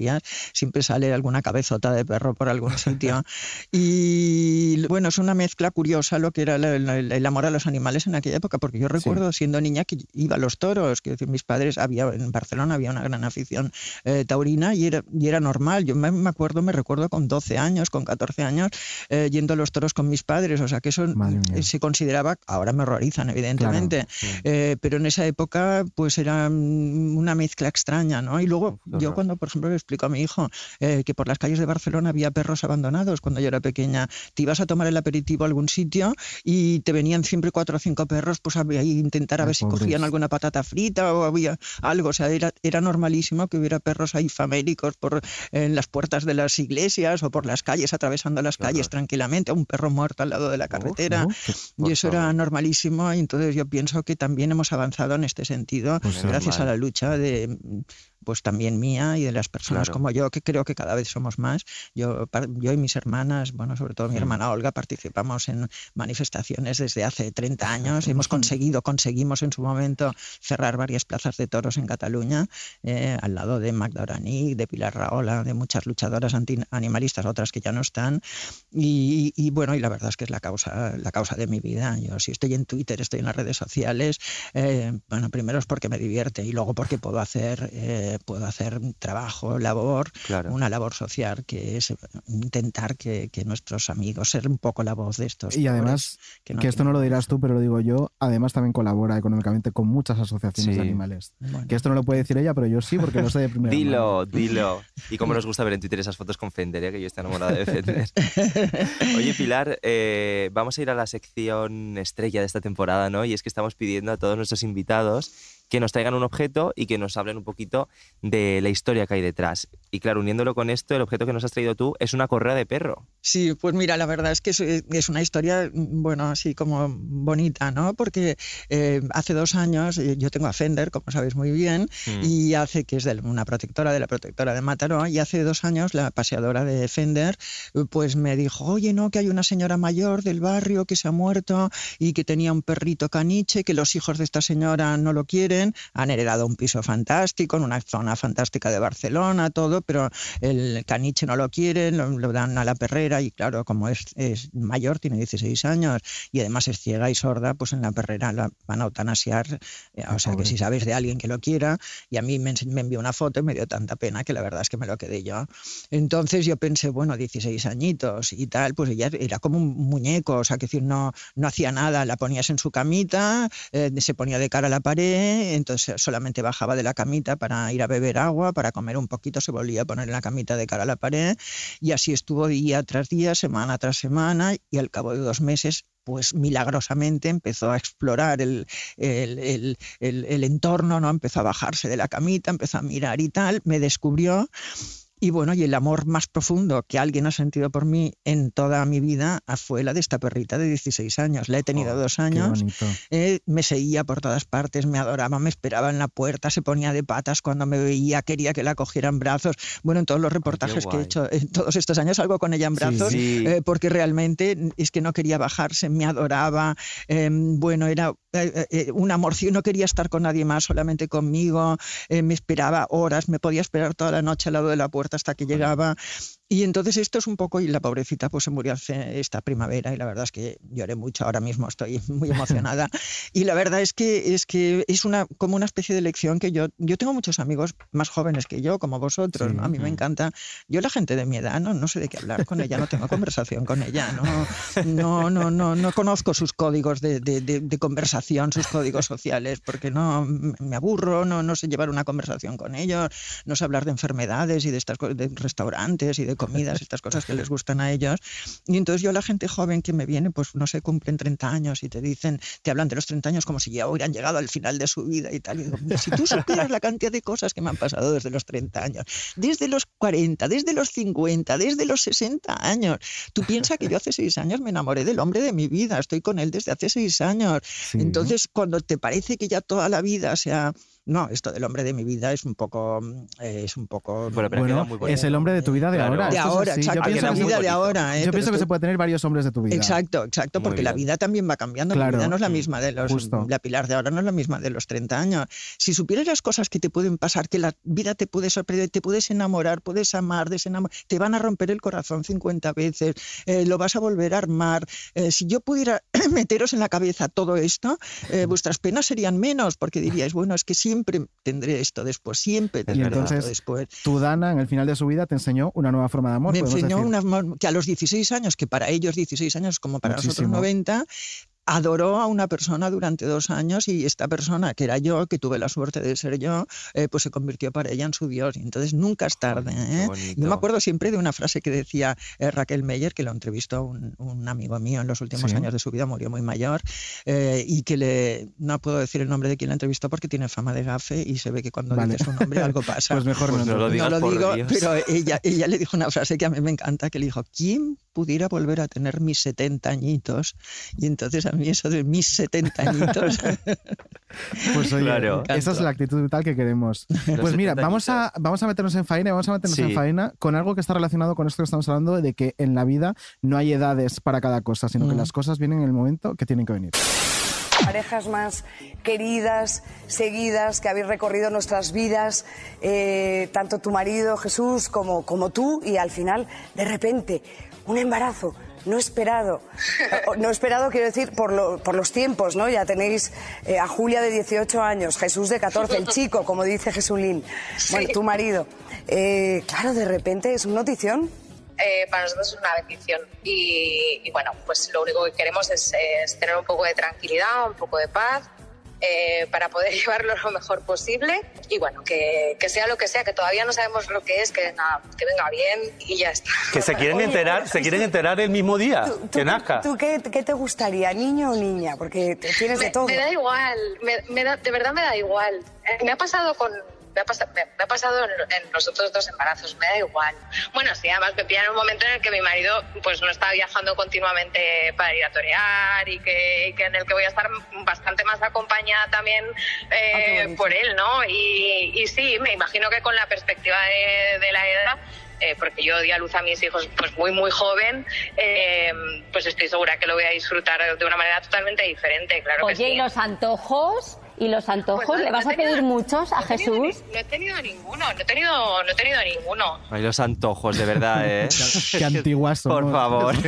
siempre sale alguna cabezota de perro por algún sitio. Y bueno, es una mezcla curiosa lo que era el, amor a los animales en aquella época, porque yo recuerdo siendo niña que iba a los toros, que decir, mis padres, había en Barcelona había una gran afición eh, taurina y era, y era normal. Yo me, me acuerdo, me recuerdo con 12 años, con 14 años, eh, yendo a los toros con mis padres, o sea que eso se consideraba, ahora me horrorizan evidentemente, eh, pero en esa época pues era mm, una mezcla extraña, ¿no? Y luego yo cuando, por ejemplo, le explico a mi hijo eh, que por las calles de Barcelona había perros abandonados cuando yo era pequeña, te ibas a tomar el aperitivo a algún sitio y te venían siempre cuatro o cinco perros, pues a ahí intentar a Ay, ver si pobres. cogían alguna patata frita o había algo, o sea, era, era normalísimo que hubiera perros ahí famélicos por en las puertas de las iglesias o por las calles, atravesando las Claro. calles tranquilamente, un perro muerto al lado de la carretera. ¿no? Que- Por Y eso era normalísimo, y entonces yo pienso que también hemos avanzado en este sentido Pues gracias a Normal. la lucha de pues también mía y de las personas Claro. como yo, que creo que cada vez somos más. Yo, yo y mis hermanas, bueno, sobre todo mi hermana Olga, participamos en manifestaciones desde hace 30 años. Hemos conseguido, conseguimos en su momento cerrar varias plazas de toros en Cataluña, eh, al lado de Magda Oranic, de Pilar Rahola, de muchas luchadoras antianimalistas, otras que ya no están. Y, y bueno, y la verdad es que es la causa, la causa de mi vida. Yo si estoy en Twitter, estoy en las redes sociales, eh, bueno, primero es porque me divierte y luego porque puedo hacer, eh, puedo hacer un trabajo, labor, Claro. una labor social que es eh, intentar que, que nuestros amigos ser un poco la voz de estos. Y además, que, no esto no lo dirás tú, pero lo digo yo, además también colabora económicamente con muchas asociaciones Sí. de animales. Bueno. Que esto no lo puede decir ella, pero yo sí, porque lo sé de primera mano. Dilo, dilo. Y cómo nos gusta ver en Twitter esas fotos con Fender, ¿eh? que yo estoy enamorado de Fender. Oye, Pilar, eh, vamos a ir a la sección estrella de esta temporada, ¿no? Y es que estamos pidiendo a todos nuestros invitados que nos traigan un objeto y que nos hablen un poquito de la historia que hay detrás. Y claro, uniéndolo con esto, el objeto que nos has traído tú es una correa de perro. Sí, pues mira, la verdad es que es, una historia, mm, bueno, así como bonita, ¿no? Porque eh, hace dos años eh, yo tengo a Fender, como sabéis muy bien, Mm. y hace que es de una protectora de la protectora de Mataró, y hace dos años la paseadora de Fender, eh, pues me dijo, oye, no, que hay una señora mayor del barrio que se ha muerto y que tenía un perrito caniche, que los hijos de esta señora no lo quieren, han heredado un piso fantástico en una zona fantástica de Barcelona, todo, pero el caniche no lo quieren, lo, lo dan a la perrera y claro, como es, es mayor, tiene 16 años y además es ciega y sorda, pues en la perrera la van a eutanasiar. eh, o sea que si sabes de alguien que lo quiera, y a mí me, me envió una foto y me dio tanta pena que la verdad es que me lo quedé yo. Entonces yo pensé, bueno, 16 añitos y tal, pues ella era como un muñeco, o sea, que decir, no, no hacía nada, la ponías en su camita, eh, se ponía de cara a la pared, entonces solamente bajaba de la camita para ir a beber agua, para comer un poquito, se volvía a poner en la camita de cara a la pared y así estuvo día tras día, semana tras semana y al cabo de dos meses pues milagrosamente empezó a explorar el, entorno, ¿no? Empezó a bajarse de la camita, empezó a mirar y tal, me descubrió. Y bueno, y el amor más profundo que alguien ha sentido por mí en toda mi vida fue la de esta perrita de 16 años. La he tenido Oh, dos años. Eh, me seguía por todas partes, me adoraba, me esperaba en la puerta, se ponía de patas cuando me veía, quería que la cogiera en brazos. Bueno, en todos los reportajes que he hecho en todos estos años salgo con ella en brazos, sí. eh, porque realmente es que no quería bajarse, me adoraba. eh, bueno, era eh, un amorcio, no quería estar con nadie más, solamente conmigo. me esperaba horas, me podía esperar toda la noche al lado de la puerta hasta que llegaba. Y entonces esto es un poco, y la pobrecita pues se murió hace esta primavera y la verdad es que lloré mucho, ahora mismo estoy muy emocionada. y la verdad es que es que es una como una especie de lección que yo, yo tengo muchos amigos más jóvenes que yo, como vosotros, Sí. ¿no? A mí me encanta. Yo la gente de mi edad no, no sé de qué hablar con ella, no tengo conversación con ella, no, no, no, no, no conozco sus códigos de, de- de- de conversación, sus códigos sociales, porque no me aburro, no, no sé llevar una conversación con ellos, no sé hablar de enfermedades y de estas de restaurantes y de comidas, estas cosas que les gustan a ellos. Y entonces yo la gente joven que me viene, pues no sé, cumplen 30 años y te dicen, te hablan de los 30 años como si ya hubieran llegado al final de su vida y tal. Y digo, si tú supieras la cantidad de cosas que me han pasado desde los 30 años, desde los 40, desde los 50, desde los 60 años. Tú piensas que yo hace 6 años me enamoré del hombre de mi vida, estoy con él desde hace 6 años. Sí. Entonces, cuando te parece que ya toda la vida se ha no, esto del hombre de mi vida es un poco, eh, es un poco... Bueno, pero Bueno, queda muy bonito. es el hombre de tu vida de Claro. ahora. de es ahora, exacto, Yo de pienso la queda que muy vida de bonito. ahora. ¿eh? Yo pienso que se puede tener varios hombres de tu vida. Exacto, exacto, Muy porque la vida también va cambiando. Claro. La vida no es la misma de los. Justo. La Pilar de ahora no es la misma de los 30 años. Si supieras las cosas que te pueden pasar, que la vida te puede sorprender, te puedes enamorar, puedes amar, desenamorar, te van a romper el corazón 50 veces, eh, lo vas a volver a armar. Eh, si yo pudiera meteros en la cabeza todo esto, eh, vuestras penas serían menos, porque diríais, bueno, es que siempre tendré esto después, siempre tendré esto Entonces, después. Tu Dana, en el final de su vida, te enseñó una nueva forma de amor. Me enseñó decir. un amor que a los 16 años, que para ellos 16 años como para nosotros Muchísimo. 90, adoró a una persona durante dos años y esta persona, que era yo, que tuve la suerte de ser yo, eh, pues se convirtió para ella en su Dios. Y entonces nunca es tarde. ¿eh? Yo me acuerdo siempre de una frase que decía eh, Raquel Meyer, que lo entrevistó un, un amigo mío en los últimos Sí. años de su vida, murió muy mayor, eh, y que le, no puedo decir el nombre de quien la entrevistó porque tiene fama de gafe y se ve que cuando Vale. dice su nombre algo pasa. Pues mejor Pues no. no lo digas, no lo digo, Dios. pero ella, ella le dijo una frase que a mí me encanta, que le dijo, ¿quién pudiera volver a tener mis 70 añitos? Y entonces a mí eso de mis 70 añitos... Pues oye, Claro. esa es la actitud vital que queremos. Los Pues mira, 70 vamos a, vamos a meternos en faena y vamos a meternos Sí. en faena con algo que está relacionado con esto que estamos hablando de que en la vida no hay edades para cada cosa, sino que Mm. las cosas vienen en el momento que tienen que venir. parejas más queridas, seguidas, que habéis recorrido nuestras vidas, eh, tanto tu marido Jesús como, como tú, y al final, de repente, un embarazo no esperado. No esperado quiero decir por, lo- por los tiempos, ¿no? Ya tenéis eh, a Julia de 18 años, Jesús de 14, el chico, como dice Jesulín, bueno, tu marido. Eh, claro, de repente es una notición. eh, para nosotros es una bendición. Y, y bueno, pues lo único que queremos es, es tener un poco de tranquilidad, un poco de paz. Eh, para poder llevarlo lo mejor posible y bueno, que, que sea lo que sea, que todavía no sabemos lo que es, que nada, que venga bien y ya está. Que se quieren Oye, enterar, se quieren enterar el mismo día ¿Tú, tú- que nazca. tú qué, qué te gustaría, niño o niña? Porque tienes de me, todo. me da igual, me, me da- de verdad me da igual. Eh, Me ha pasado con... Me ha, pasado, me, me ha pasado en, en los otros dos embarazos, me da igual. Bueno, sí, además me pillan en un momento en el que mi marido pues no está viajando continuamente para ir a torear y que, y que en el que voy a estar bastante más acompañada también eh, Ah, bonito. por él, ¿no? Y, y sí, me imagino que con la perspectiva de, de la edad eh, porque yo di a luz a mis hijos pues muy muy joven, eh, pues estoy segura que lo voy a disfrutar de una manera totalmente diferente, claro que Oye, sí. ¿y los antojos? ¿Y los antojos? Pues no- ¿Le vas no a tenido- pedir muchos a no tenido Jesús? ni- No he tenido ninguno, no he tenido, no he tenido ninguno. Ay, los antojos, de verdad, ¿eh? Qué antiguas somos. Por favor.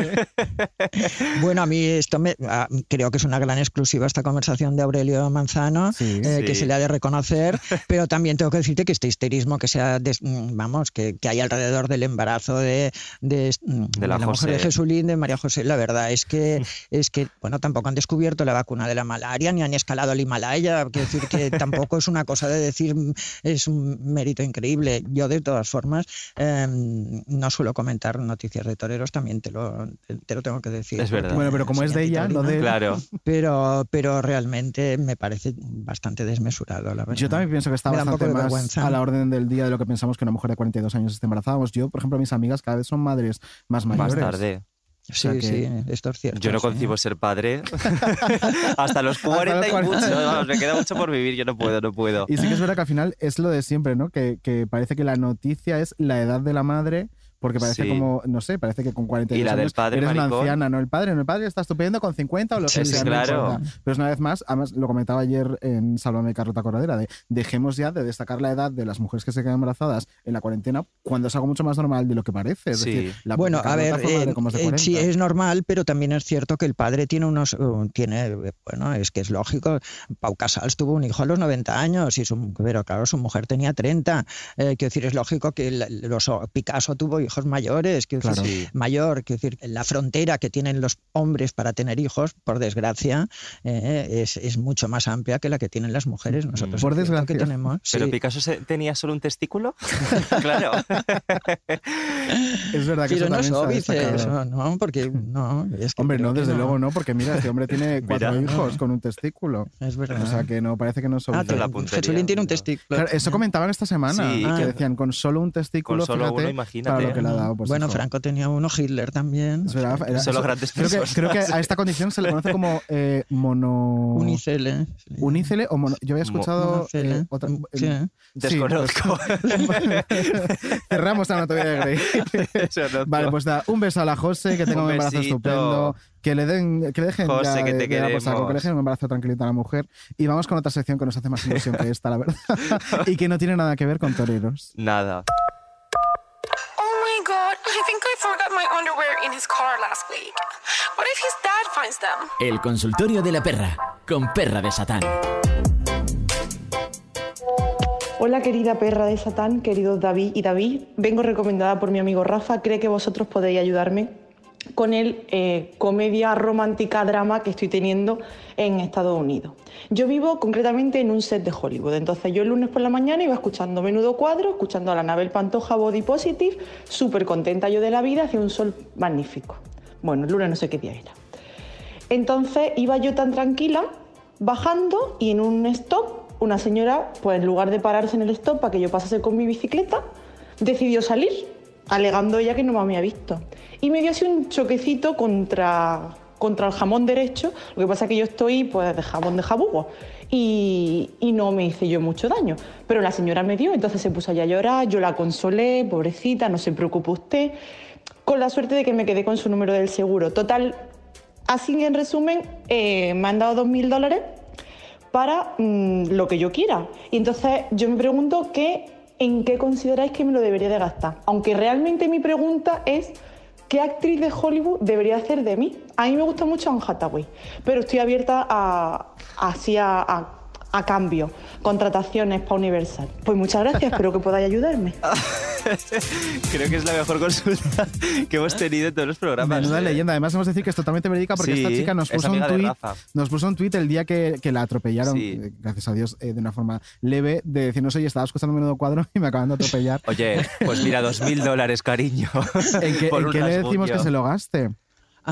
Bueno, a mí esto me, ah, creo que es una gran exclusiva esta conversación de Aurelio Manzano, Sí. eh, que Sí. se le ha de reconocer, pero también tengo que decirte que este histerismo que sea, des- mm, vamos, que, que hay alrededor del embarazo de, de, mm, De la mujer José. de Jesulín, de María José, la verdad es que, es que, bueno, tampoco han descubierto la vacuna de la malaria, ni han escalado el Himalaya, quiero decir que tampoco es una cosa de decir mm, es un mérito increíble. Yo, de todas formas, eh, no suelo comentar noticias de toreros, también te lo, te lo tengo que decir. Es verdad. Bueno, pero como es de ella, no de... Claro. Pero, pero realmente me parece bastante desmesurado, la verdad. Yo también pienso que está bastante más vergüenza. a la orden del día de lo que pensamos que una mujer de 42 años esté embarazada. Vamos, Yo, por ejemplo, mis amigas cada vez son madres más mayores. Más tarde. O sea Sí, que- sí, esto es cierto. Yo no sí. concibo ser padre hasta los 40 y 40. mucho. Vamos, me queda mucho por vivir, yo no puedo, no puedo. Y sí que es verdad que al final es lo de siempre, ¿no? Que, que parece que la noticia es la edad de la madre, porque parece Sí. como, no sé, parece que con 42 Y la del años padre, eres una maricón. anciana, ¿no? El padre, no, el padre está estupendo con 50 o lo Sí, que sí, claro. Pero es una vez más, además lo comentaba ayer en Sálvame Carlota Corredera, de dejemos ya de destacar la edad de las mujeres que se quedan embarazadas en la cuarentena cuando es algo mucho más normal de lo que parece. Es Sí. decir, la bueno, a ver, eh, como es de eh, 40. sí, es normal, pero también es cierto que el padre tiene unos, uh, tiene, eh, bueno, es que es lógico. Pau Casals tuvo un hijo a los 90 años, y su, pero claro, su mujer tenía 30. Eh, quiero decir, es lógico que el- los, Picasso tuvo hijos mayores, quiero Claro. mayor, quiero decir, la frontera que tienen los hombres para tener hijos, por desgracia, eh, es, es mucho más amplia que la que tienen las mujeres. Nosotros Por que desgracia. tenemos. ¿Pero sí. Picasso se- tenía solo un testículo? claro. Es verdad que Pero eso no es destacado. eso, no, porque no. Es que Hombre, no, que desde no. luego no, porque mira, este hombre tiene cuatro Mira. hijos con un testículo. Es verdad. O sea que no, parece que no es Ah, óbice. la te- puntería, Jesulín tiene un testículo. Claro, eso comentaban esta semana, Sí, que que- decían con solo un testículo, Con solo fíjate, uno, imagínate. para lo que le ha dado. Pues bueno, eso. Franco tenía uno, Hitler también. Es verdad, era- Son los eso- grandes creo que, creo que a esta condición se le conoce como eh, mono... Unicele. Unicele o mono... Yo había escuchado eh, otra... Sí. eh, Desconozco. Cerramos la anatomía de Grey. Eso Vale, pues da un beso a la José, que tenga un, Un embarazo estupendo, que le den, que le dejen José, ya que te de queremos. que le dejen un embarazo tranquilito a la mujer. Y vamos con otra sección que nos hace más ilusión que esta, la verdad, y que no tiene nada que ver con toreros. Nada. Oh my god, I think I forgot my underwear in his car last week. What if his dad finds them? El consultorio de la perra, con perra de Satán. Hola querida perra de Satán, queridos David y David. Vengo recomendada por mi amigo Rafa. Cree que vosotros podéis ayudarme con el eh, comedia romántica drama que estoy teniendo en Estados Unidos. Yo vivo concretamente en un set de Hollywood, entonces yo el lunes por la mañana iba escuchando Menudo Cuadro, escuchando a la Anabel Pantoja Body Positive, súper contenta yo de la vida, hacía un sol magnífico. Bueno, el lunes no sé qué día era. Entonces iba yo tan tranquila, bajando y en un stop, una señora, pues en lugar de pararse en el stop para que yo pasase con mi bicicleta, decidió salir, alegando ella que no me había visto. Y me dio así un choquecito contra, contra el jamón derecho, lo que pasa es que yo estoy pues de jamón de jabugo. Y, y no me hice yo mucho daño. Pero la señora me dio, entonces se puso allá a llorar, yo la consolé, pobrecita, no se preocupe usted, con la suerte de que me quedé con su número del seguro. Total, Así en resumen, eh, me han dado dos mil dólares para mm, lo que yo quiera. Y entonces yo me pregunto que, en qué consideráis que me lo debería de gastar. Aunque realmente mi pregunta es qué actriz de Hollywood debería hacer de mí. A mí me gusta mucho Anne Hathaway, pero estoy abierta a, así a, a- a cambio, contrataciones para Universal. Pues muchas gracias, espero que podáis ayudarme. Creo que es la mejor consulta que hemos tenido en todos los programas. Menuda eh. leyenda. Además, hemos de decir que es totalmente verídica porque Sí, esta chica nos puso un. Rafa. Nos puso un tuit el día que, que la atropellaron, Sí. eh, gracias a Dios, eh, de una forma leve, de decirnos, oye, estaba escuchando menudo cuadro y me acaban de atropellar. Oye, pues mira, dos mil dólares, cariño. ¿En qué, en qué le decimos que se lo gaste?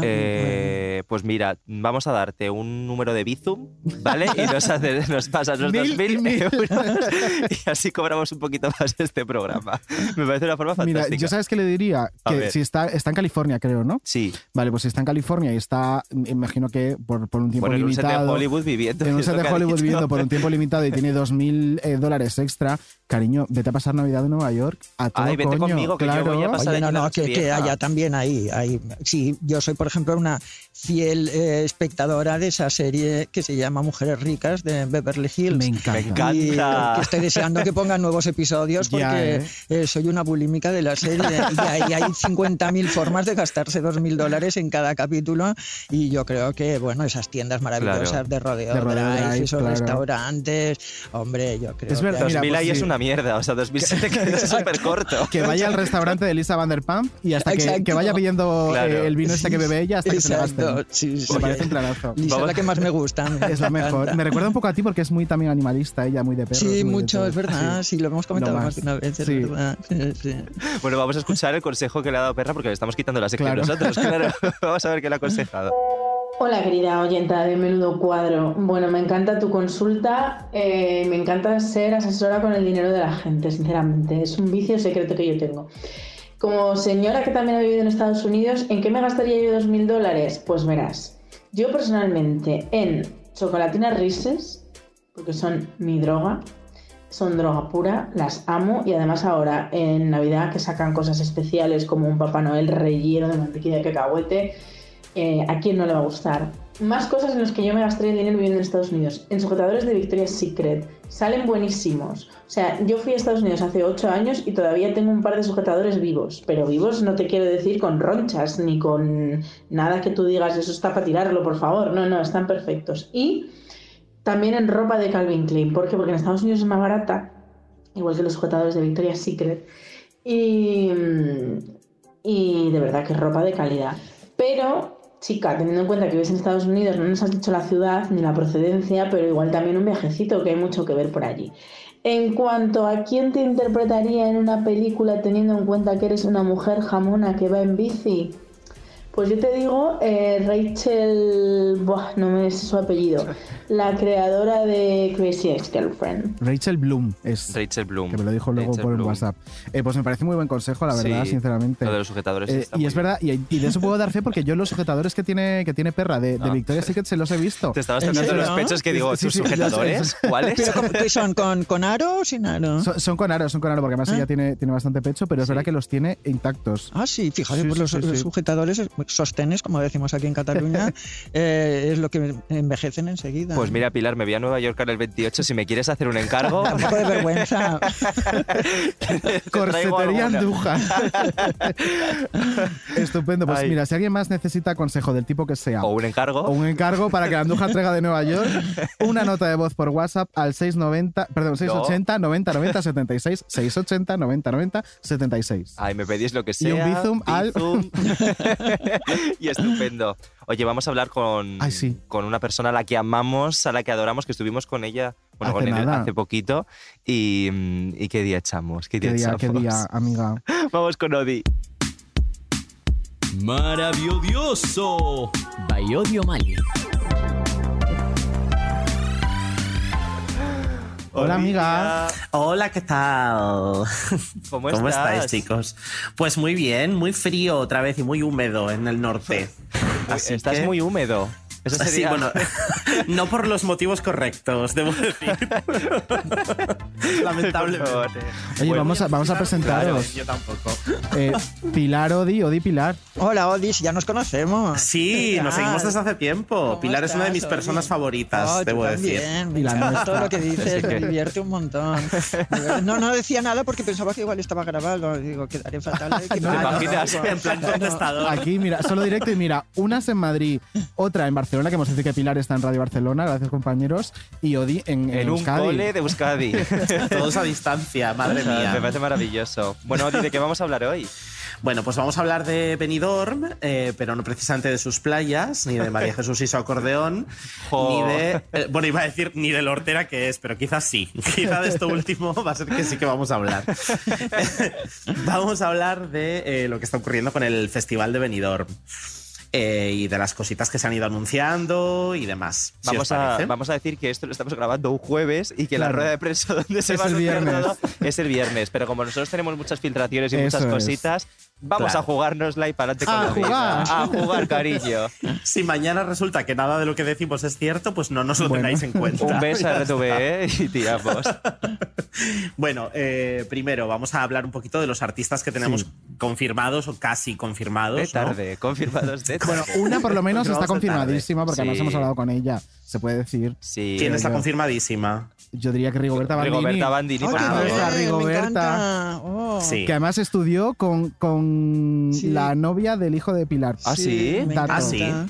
Eh, pues mira, vamos a darte un número de Bizum, ¿vale? Y nos, pasas los Mil y 2.000 mil. euros y así cobramos un poquito más este programa. Me parece una forma Mira, fantástica. yo sabes que le diría que si está, está en California, creo, ¿no? Sí. Vale, pues si está en California y está, imagino que por, por un tiempo Bueno, en un set limitado. de Hollywood viviendo. En un set de Hollywood viviendo por un tiempo limitado y tiene 2.000 eh, dólares extra, cariño, vete a pasar Navidad en Nueva York a todo Ay, vete coño, conmigo, que yo claro. voy a pasar Oye, allí no, no, que, que haya también ahí, ahí. Sí, yo soy, por ejemplo, una fiel eh, espectadora de esa serie que se llama Mujeres Ricas de Beverly Hills. Me encanta. Me encanta. Y, eh, que estoy deseando que pongan nuevos episodios Ya, porque ¿eh? eh, soy una bulímica de la serie y hay, hay 50.000 formas de gastarse 2.000 dólares en cada capítulo y yo creo que, bueno, esas tiendas maravillosas Claro. de Rodeo, De Rodeo Drive, Drive, esos claro. restaurantes, hombre, yo creo Es verdad, que... 2000 Mira, pues ahí es sí. una mierda, o sea, 2000 se queda súper corto. Que vaya al restaurante de Lisa Vanderpump y hasta que, que vaya pidiendo Claro. eh, el vino este que bebe ella hasta que se sí, sí. Me parece un planazo. Lisa es la que más me gusta. me Es la mejor. Me recuerda un poco a ti porque es muy también animalista, ella muy de perros. Sí, muy mucho, es verdad, sí, lo hemos comentado más más. de una vez, es verdad. Bueno, vamos a escuchar el consejo que le ha dado Perra porque le estamos quitando la sección Claro. nosotros, claro. Vamos a ver qué le ha aconsejado. Hola querida oyenta de Menudo Cuadro. Bueno, me encanta tu consulta, eh, me encanta ser asesora con el dinero de la gente, sinceramente. Es un vicio secreto que yo tengo. Como señora que también ha vivido en Estados Unidos, ¿en qué me gastaría yo dos mil dólares? Pues verás, yo personalmente en chocolatinas Reese's, porque son mi droga, son droga pura, las amo y además ahora en Navidad que sacan cosas especiales como un Papá Noel relleno de mantequilla de cacahuete, eh, ¿a quién no le va a gustar? Más cosas en las que yo me gastaría el dinero viviendo en Estados Unidos. En sujetadores de Victoria's Secret. Salen buenísimos. O sea, yo fui a Estados Unidos hace 8 años y todavía tengo un par de sujetadores vivos. Pero vivos no te quiero decir con ronchas ni con nada que tú digas, eso está para tirarlo, por favor. No, no, están perfectos. Y también en ropa de Calvin Klein. ¿Por qué? Porque en Estados Unidos es más barata, igual que los sujetadores de Victoria's Secret. Y, y de verdad que es ropa de calidad. Pero, chica, teniendo en cuenta que vives en Estados Unidos, no nos has dicho la ciudad ni la procedencia, pero igual también un viajecito, que hay mucho que ver por allí. En cuanto a quién te interpretaría en una película teniendo en cuenta que eres una mujer jamona que va en bici, Pues yo te digo, eh, Rachel, buah, no me sé su apellido, la creadora de Crazy Ex-Girlfriend. Rachel Bloom es. Rachel Bloom. Que me lo dijo luego Rachel por el Bloom. WhatsApp. Eh, pues me parece muy buen consejo, la verdad, Sí, sinceramente. Lo de los sujetadores Eh, está y muy es verdad, y, y de eso puedo dar fe porque yo los sujetadores que tiene, que tiene perra de, de. Victoria's Secret se los he visto. Te estabas ¿En tocando los pechos que digo, Sí, ¿tus sí, los- sujetadores? ¿Cuáles? ¿Pero cómo- qué son? ¿Con, con aro o sin aro? Son, son con aro, son con aro, porque además Ah. ella tiene, tiene bastante pecho, pero es verdad que los tiene intactos. Ah, sí, fíjate, Sí, pues sí, los, sí, los sí. Sostenes, como decimos aquí en Cataluña, eh, es lo que envejecen enseguida. Pues mira, Pilar, me voy a Nueva York ahora el 28. Si me quieres hacer un encargo. Un poco de vergüenza. Corsetería. Andújar. Estupendo. Pues Ay. mira, si alguien más necesita consejo del tipo que sea, O un encargo. o un encargo para que la Andújar traiga de Nueva York, una nota de voz por WhatsApp al 690, perdón, 680 90 90 76, 680 90 90 76. Ay, me pedís lo que sea. Y un bizum al- bizum. y estupendo. Oye, vamos a hablar con, Ay, sí. con una persona a la que amamos, a la que adoramos, que estuvimos con ella bueno, Hace con él nada. hace poquito. Y, mm, y qué día echamos. ¿Qué día, ¿Qué día, qué echamos? día, amiga? Vamos con Odi. Maravilloso. Bayodio Mali. Hola, amiga. Hola, ¿qué tal? ¿Cómo, estáis, estás? chicos? Pues muy bien, muy frío otra vez y muy húmedo en el norte. Así Estás que- muy húmedo. Eso Sí, sería... bueno, no por los motivos correctos, debo decir. Lamentablemente. Oye, vamos a, vamos a Claro, presentaros. yo tampoco. Eh, Pilar Odi, Odi Pilar. Hola, Odis, ya nos conocemos. Sí, nos ¿Qué seguimos desde hace tiempo. Pilar es una de mis estás, personas favoritas, Oh, debo decir. también, me Y la encanta nuestra. todo lo que dices, me divierte un montón. No, no decía nada porque pensaba que igual estaba grabado. Digo, quedaré fatal. ¿eh? Que ¿Te no- imaginas? En plan contestador. Aquí, mira, solo directo y mira, una es en Madrid, otra en Barcelona, que hemos dicho que Pilar está en Radio Barcelona, gracias compañeros, y Odi en, en En un Euskadi. cole de Euskadi. Todos a distancia, madre O sea, mía. Me parece maravilloso. Bueno, Odi, ¿de qué vamos a hablar hoy? Bueno, pues vamos a hablar de Benidorm, eh, pero no precisamente de sus playas, ni de María Jesús y su acordeón, ni de. eh, bueno, iba a decir ni de lo hortera que es, pero quizás sí. Quizá de esto último va a ser que sí que vamos a hablar. vamos a hablar de eh, lo que está ocurriendo con el Festival de Benidorm. Eh, y de las cositas que se han ido anunciando y demás. si Vamos os a, vamos a decir que esto lo estamos grabando un jueves y que la rueda de prensa donde se Es va a el viernes. todo es el viernes. Pero como nosotros tenemos muchas filtraciones y Eso muchas es. cositas, vamos Claro. a jugárnosla y para adelante con A la vida. jugar. A jugar, cariño. Si mañana resulta que nada de lo que decimos es cierto, pues no nos lo Bueno. tengáis en cuenta. Un beso a RTV está. ¿eh? y tiramos. Bueno, eh, primero vamos a hablar un poquito de los artistas que tenemos Sí. Confirmados o casi confirmados. De ¿no? tarde, confirmados de tarde. Bueno, una por lo menos está confirmadísima, porque además Sí. hemos hablado con ella, se puede decir. Sí. ¿Quién está yo- confirmadísima? Yo diría que Rigoberta Bandini. Rigoberta Bandini, Oh, Ah, Rigoberta. Oh. Sí. Que además estudió con, con Sí. la novia del hijo de Pilar. ¿Ah, sí? Ah,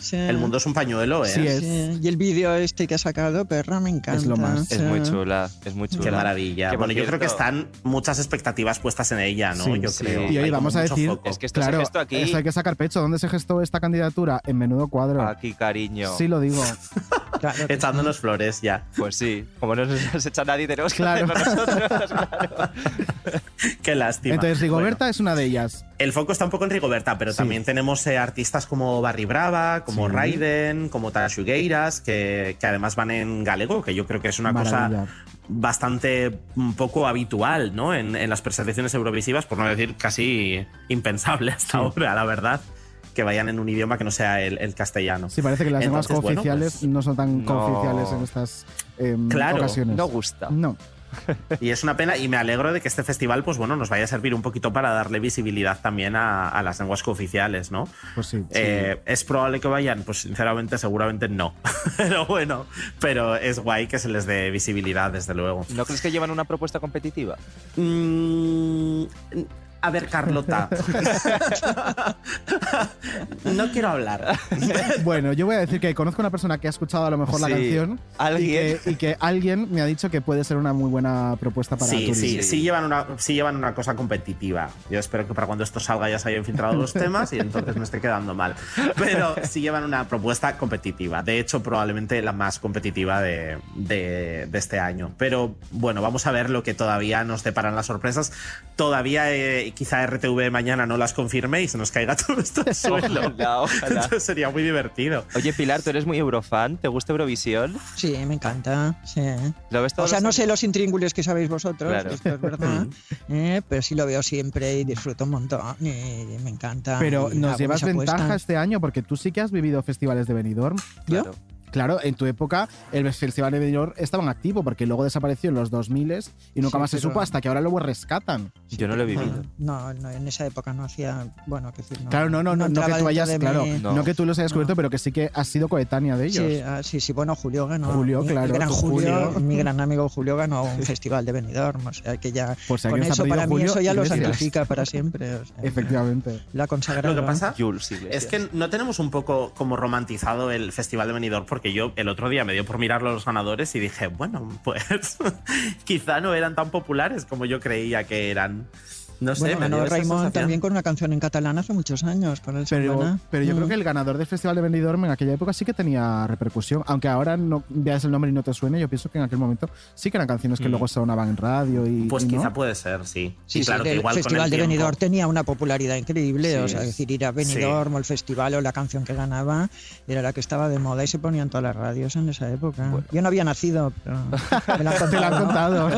sí. El mundo es un pañuelo, ¿eh? Sí es. Sí, Y el vídeo este que ha sacado, perra, me encanta. Es lo más. Es sí. muy chula, es muy chula. Qué maravilla. Bueno, yo creo que están muchas expectativas puestas en ella, ¿no? Sí, yo sí. creo. Y hoy vamos a decir, foco. Es que esto claro, se gestó aquí. eso hay que sacar pecho. ¿Dónde se gestó esta candidatura? En menudo cuadro. Aquí, cariño. Sí lo digo. Echándonos flores ya. Pues sí, como no nos echa nadie, tenemos que Claro. hacerlo nosotros, claro. Qué lástima. Entonces, Rigoberta Bueno, es una de ellas. el foco está un poco en Rigoberta, pero Sí. también tenemos eh, artistas como Barry Brava, como Sí. Raiden, como Taxugueiras, que, que además van en galego, que yo creo que es una Maravilla. cosa bastante un poco habitual ¿no? en, en las presentaciones eurovisivas, por no decir casi impensable hasta ahora, la verdad, que vayan en un idioma que no sea el, el castellano. Sí, parece que las Entonces, bueno, cooficiales pues, no son tan no. cooficiales en estas em, Claro, ocasiones. No gusta. No. Y es una pena y me alegro de que este festival pues bueno, nos vaya a servir un poquito para darle visibilidad también a, a las lenguas cooficiales, ¿no? Pues sí. Eh, ¿Es probable que vayan? Pues sinceramente, seguramente no. pero bueno, pero es guay que se les dé visibilidad, desde luego. ¿No crees que llevan una propuesta competitiva? Mm, a ver, Carlota. no quiero hablar. Bueno, yo voy a decir que conozco a una persona que ha escuchado a lo mejor la Sí, canción alguien. Y, que, y que alguien me ha dicho que puede ser una muy buena propuesta para Sí, turismo. sí, sí llevan, una, sí llevan una cosa competitiva. Yo espero que para cuando esto salga ya se hayan filtrado los temas y entonces me esté quedando mal. Pero sí llevan una propuesta competitiva. De hecho, probablemente la más competitiva de, de- de este año. Pero bueno, vamos a ver lo que todavía nos deparan las sorpresas. Todavía eh, que quizá RTV mañana no las confirme y se nos caiga todo esto al suelo. Ojalá, ojalá. Entonces sería muy divertido. Oye, Pilar, ¿tú eres muy eurofan? ¿Te gusta Eurovisión? Sí, me encanta. Sí. ¿Lo ves O sea, no sé los intríngulis que sabéis vosotros, Claro. esto es verdad, eh, pero sí lo veo siempre y disfruto un montón y me encanta. Pero y nos llevas ventaja este año porque tú sí que has vivido festivales de Benidorm. ¿Yo? Claro, en tu época el Festival de Benidorm estaba en activo porque luego desapareció en los 2000 y nunca Sí, más se supo hasta que ahora luego rescatan. Yo no lo he vivido. No, no, en esa época no hacía. Bueno, que decir, no. Claro, no, no, no, no que tú hayas, claro, mi- no. que tú los hayas descubierto, pero que sí que has sido coetánea de ellos. Sí, ah, sí, sí, bueno, Julio ganó. Julio, mi, claro, Mi gran Julio, Julio. mi gran amigo Julio ganó un festival de Benidorm, o sea que ya. Por si con eso, para mí, Julio eso ya lo santifica para siempre. o sea, Efectivamente. La consagrado. Lo que pasa Jules es que no tenemos un poco como romantizado el Festival de Benidorm porque yo el otro día me dio por mirarlo a los ganadores y dije, bueno, pues quizá no eran tan populares como yo creía que eran. No sé, bueno, ganó Raymond también con una canción en catalán hace muchos años para el Pero, pero yo Mm. creo que el ganador del Festival de Benidorm en aquella época sí que tenía repercusión. Aunque ahora no veas el nombre y no te suene, yo pienso que en aquel momento sí que eran canciones que Mm. luego sonaban en radio y. Pues y no. quizá puede ser, sí. Sí, sí, claro que el igual Festival con el de tiempo- Benidorm tenía una popularidad increíble, Sí. o sea, es decir, ir a Benidorm o el festival o la canción que ganaba era la que estaba de moda y se ponían todas las radios en esa época. Yo no había nacido, pero me la han Te contado. contado.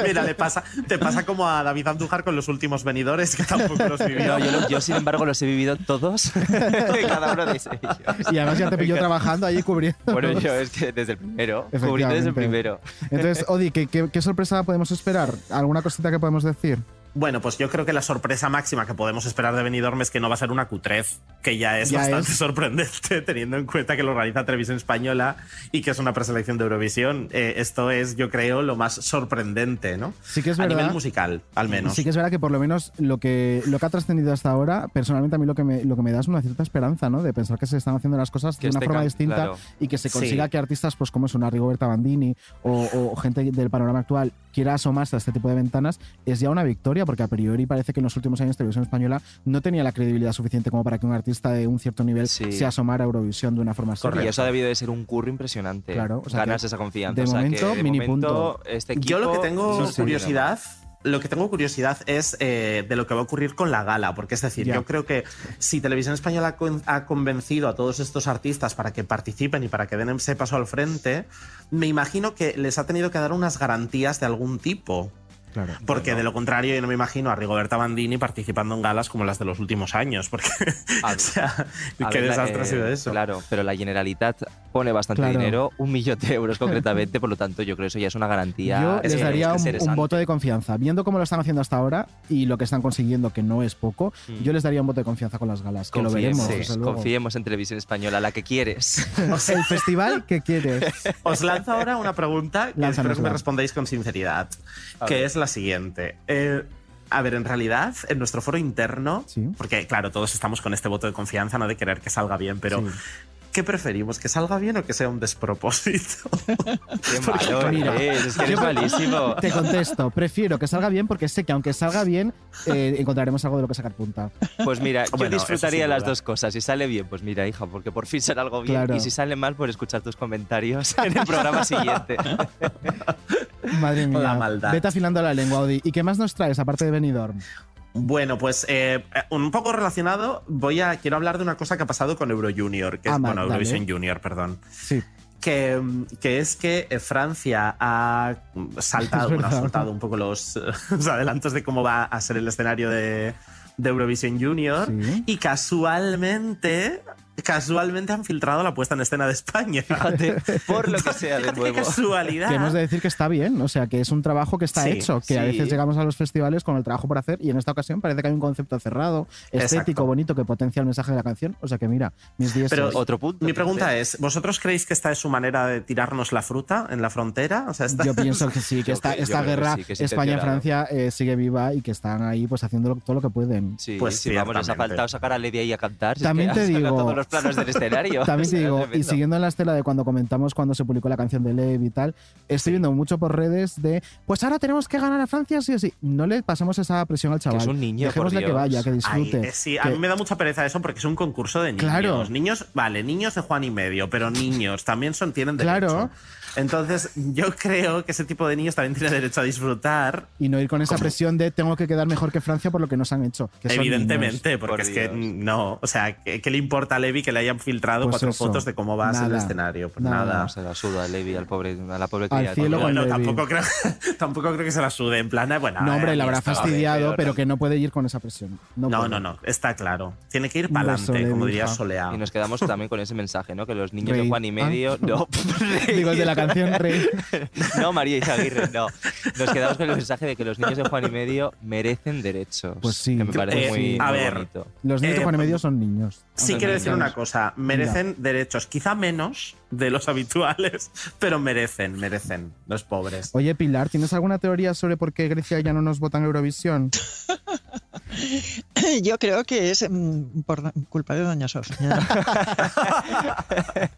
Mira, le pasa, te pasa como a David Andújar con los últimos venidores que tampoco los vivió. No, yo, yo, sin embargo los he vivido todos, cada uno de ellos. Y además ya te pilló trabajando allí cubriendo. Bueno, yo es que desde el primero, cubriendo desde el primero. Entonces, Odi, ¿qué, qué, qué sorpresa podemos esperar? ¿Alguna cosita que podemos decir? Bueno, pues yo creo que la sorpresa máxima que podemos esperar de Benidorm es que no va a ser una Q3, que ya es Ya bastante es. sorprendente teniendo en cuenta que lo organiza Televisión Española y que es una preselección de Eurovisión. Eh, esto es, yo creo, lo más sorprendente, ¿no? Sí que es a verdad. nivel musical, al menos. Sí que es verdad que por lo menos lo que, lo que ha trascendido hasta ahora, personalmente a mí lo que, me, lo que me da es una cierta esperanza, ¿no? De pensar que se están haciendo las cosas Que de una este forma distinta claro. y que se Sí. consiga que artistas, pues como es una Rigoberta Bandini o, o gente del panorama actual quiera asomarse a este tipo de ventanas, es ya una victoria, porque a priori parece que en los últimos años Televisión Española no tenía la credibilidad suficiente como para que un artista de un cierto nivel Sí. se asomara a Eurovisión de una forma seria. Y eso ha debido de ser un curro impresionante. Claro, o sea ganarse que esa confianza. de O sea, que momento, de mini momento, punto. Este equipo, Yo lo que tengo no sé, curiosidad. Lo que tengo curiosidad es eh, de lo que va a ocurrir con la gala, porque es decir, yo creo que si Televisión Española ha con- ha convencido a todos estos artistas para que participen y para que den ese paso al frente, me imagino que les ha tenido que dar unas garantías de algún tipo. Claro. Porque de lo contrario, yo no me imagino a Rigoberta Bandini participando en galas como las de los últimos años. Porque, o sea, A qué ver, desastre eh, ha sido eso. Claro, pero la Generalitat pone bastante Claro. dinero, un millón de euros concretamente, por lo tanto yo creo que eso ya es una garantía. Yo les eh, daría un, voto de confianza. Viendo cómo lo están haciendo hasta ahora y lo que están consiguiendo, que no es poco, Mm. yo les daría un voto de confianza con las galas. Que lo Confiemos, veremos. desde luego. confiemos en Televisión Española, la que quieres. El festival que quieres. Os lanzo ahora una pregunta que espero que me respondáis con sinceridad, que es la siguiente. Eh, a ver, en realidad, en nuestro foro interno, porque claro, todos estamos con este voto de confianza, no de querer que salga bien, pero ¿qué preferimos? ¿Que salga bien o que sea un despropósito? Qué malo Mira, eres, es que eres yo malísimo. Te contesto, prefiero que salga bien porque sé que aunque salga bien, eh, encontraremos algo de lo que sacar punta. Pues mira, yo Bueno, eso disfrutaría las dos cosas. Si sale bien, pues mira, hija, porque por fin será algo bien. Claro. Y si sale mal, por escuchar tus comentarios en el programa siguiente. Madre mía. La maldad. Vete afilando la lengua, Odi. ¿Y qué más nos traes aparte de Benidorm? Bueno, pues eh, un poco relacionado, voy a quiero hablar de una cosa que ha pasado con Euro Junior, que es, Ah, bueno. Eurovision Junior, perdón. Sí. Que, que es que eh, Francia ha saltado, bueno, ha soltado un poco los, los adelantos de cómo va a ser el escenario de, de Eurovision Junior Sí. y casualmente casualmente han filtrado la puesta en escena de España. Fíjate, por lo que sea de nuevo. Qué casualidad. Que hemos de decir que está bien, o sea, que es un trabajo que está Sí, hecho, que a veces llegamos a los festivales con el trabajo por hacer y en esta ocasión parece que hay un concepto cerrado, estético, Exacto. bonito, que potencia el mensaje de la canción. O sea que mira, mis 10 Pero Otro punto. Mi pregunta es, ¿vosotros creéis que esta es su manera de tirarnos la fruta en la frontera? O sea, esta- Yo pienso que sí, que esta, yo esta guerra sí, España-Francia eh, sigue viva y que están ahí pues haciendo todo lo que pueden. Sí, Pues sí, vamos, les ha faltado sacar a Lady ahí a cantar. si es También que te digo, todos los planos del escenario. También te digo, y siguiendo en la estela de cuando comentamos cuando se publicó la canción de Lev y tal, estoy viendo mucho por redes de, pues ahora tenemos que ganar a Francia sí o sí. No le pasemos esa presión al chaval. es un niño, Dejémosle que vaya, que disfrute. Ay, eh, sí, a que- mí me da mucha pereza eso porque es un concurso de niños. Claro. Niños, vale, niños de Juan y medio, pero niños también son, tienen derecho. Claro. Entonces, yo creo que ese tipo de niños también tiene derecho a disfrutar. Y no ir con esa presión de tengo que quedar mejor que Francia por lo que nos han hecho. que son Evidentemente, niños. porque es que no, o sea, ¿qué, qué le importa a Levi que le hayan filtrado Pues cuatro eso, fotos de cómo va a ser el escenario? Pues nada. nada. Se la suda a Levi, al pobre, a la pobre Al criatura. cielo con Bueno, Levi. tampoco creo, tampoco creo que se la sude. En plan, eh, bueno, No, hombre, eh, la habrá fastidiado, pero que no puede ir con esa presión. No, No, no, no, está claro. Tiene que ir para adelante, como diría hija. Solea. Y nos quedamos también con ese mensaje, ¿no? Que los niños Rey. de Juan y medio. Ah. No, Digo, el de la canción Rey. no, María Izaguirre, no. Nos quedamos con el mensaje de que los niños de Juan y medio merecen derechos. Pues sí. Que me parece Eh, muy, a muy ver, bonito. Los niños de Eh, Juan y medio son niños. Sí quiero decir niños. Una cosa, merecen derechos, quizá menos de los habituales, pero merecen, merecen, los pobres. Oye, Pilar, ¿tienes alguna teoría sobre por qué Grecia ya no nos vota en Eurovisión? Yo creo que es mm, por culpa de Doña Sofía.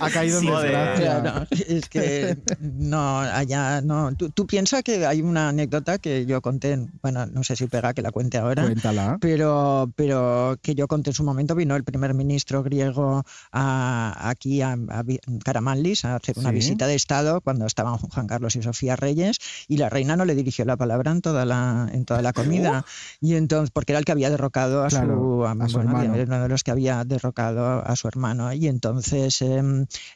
Ha caído en Sí, desgracia. claro, es que no, allá no. Tú, tú piensas que hay una anécdota que yo conté, en- bueno, no sé si pega que la cuente ahora, Cuéntala. pero, pero que yo conté en su momento, vino el primer ministro griego a- aquí a, a Karamanlis a hacer una Sí. visita de Estado cuando estaban Juan Carlos y Sofía Reyes y la reina no le dirigió la palabra en toda la, en toda la comida. Y entonces, porque era el que había derrocado a Claro, su, a su bueno, hermano. uno de los que había derrocado a su hermano. Y entonces, em,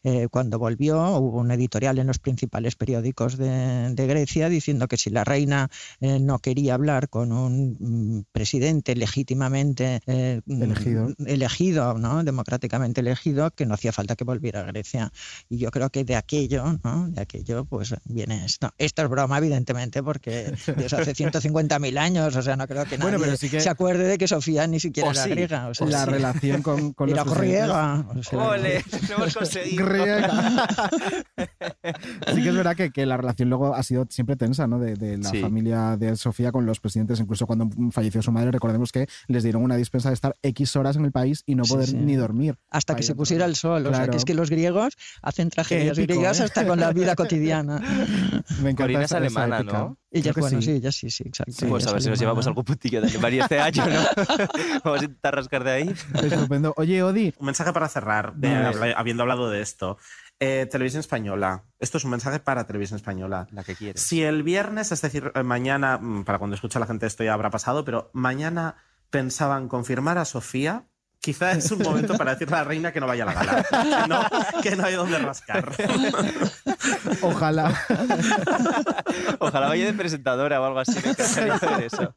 eh, cuando volvió, hubo un editorial en los principales periódicos de, de Grecia diciendo que si la reina eh, no quería hablar con un mm, presidente legítimamente eh, mm, Elegido. elegido, ¿no? democráticamente elegido, que no hacía falta que volviera a Grecia. Y yo creo que de aquello, ¿no? de aquello, pues viene esto. Esto es broma, evidentemente, porque Dios hace 150.000 años, o sea, no creo que nadie Bueno, pero sí que- se acuerde de que Sofía ni siquiera O era sí, griega. o sea, la sí. relación con, con los ¡Ole! Lo hemos conseguido. Griega. sí que es verdad que, que la relación luego ha sido siempre tensa, ¿no? De, de la Sí. familia de Sofía con los presidentes. Incluso cuando falleció su madre, recordemos que les dieron una dispensa de estar X horas en el país y no poder sí. ni dormir. hasta que se pusiera el sol. O sea, que es que los griegos hacen tragedias épico, griegas ¿eh? hasta con la vida cotidiana. Me encanta Corina es esa- esa alemana. ¿no? Creo que bueno, sí. sí, ella sí, sí, exacto. pues ella a ver si nos llevamos algún puntillo de Alemania este año, ¿no? Vamos a intentar rascar de ahí. Estupendo. Oye, Odi, Un mensaje para cerrar, de- Dale. habla- habiendo hablado de esto. Eh, televisión española. Esto es un mensaje para televisión española. La que quieres. Si el viernes, es decir, eh, mañana, mm, para cuando escucha la gente esto ya habrá pasado, pero mañana pensaban confirmar a Sofía, quizá es un momento para decirle a la reina que no vaya a la gala. Que no, que no hay donde rascar. ojalá. Ojalá vaya de presentadora o algo así. Me eso.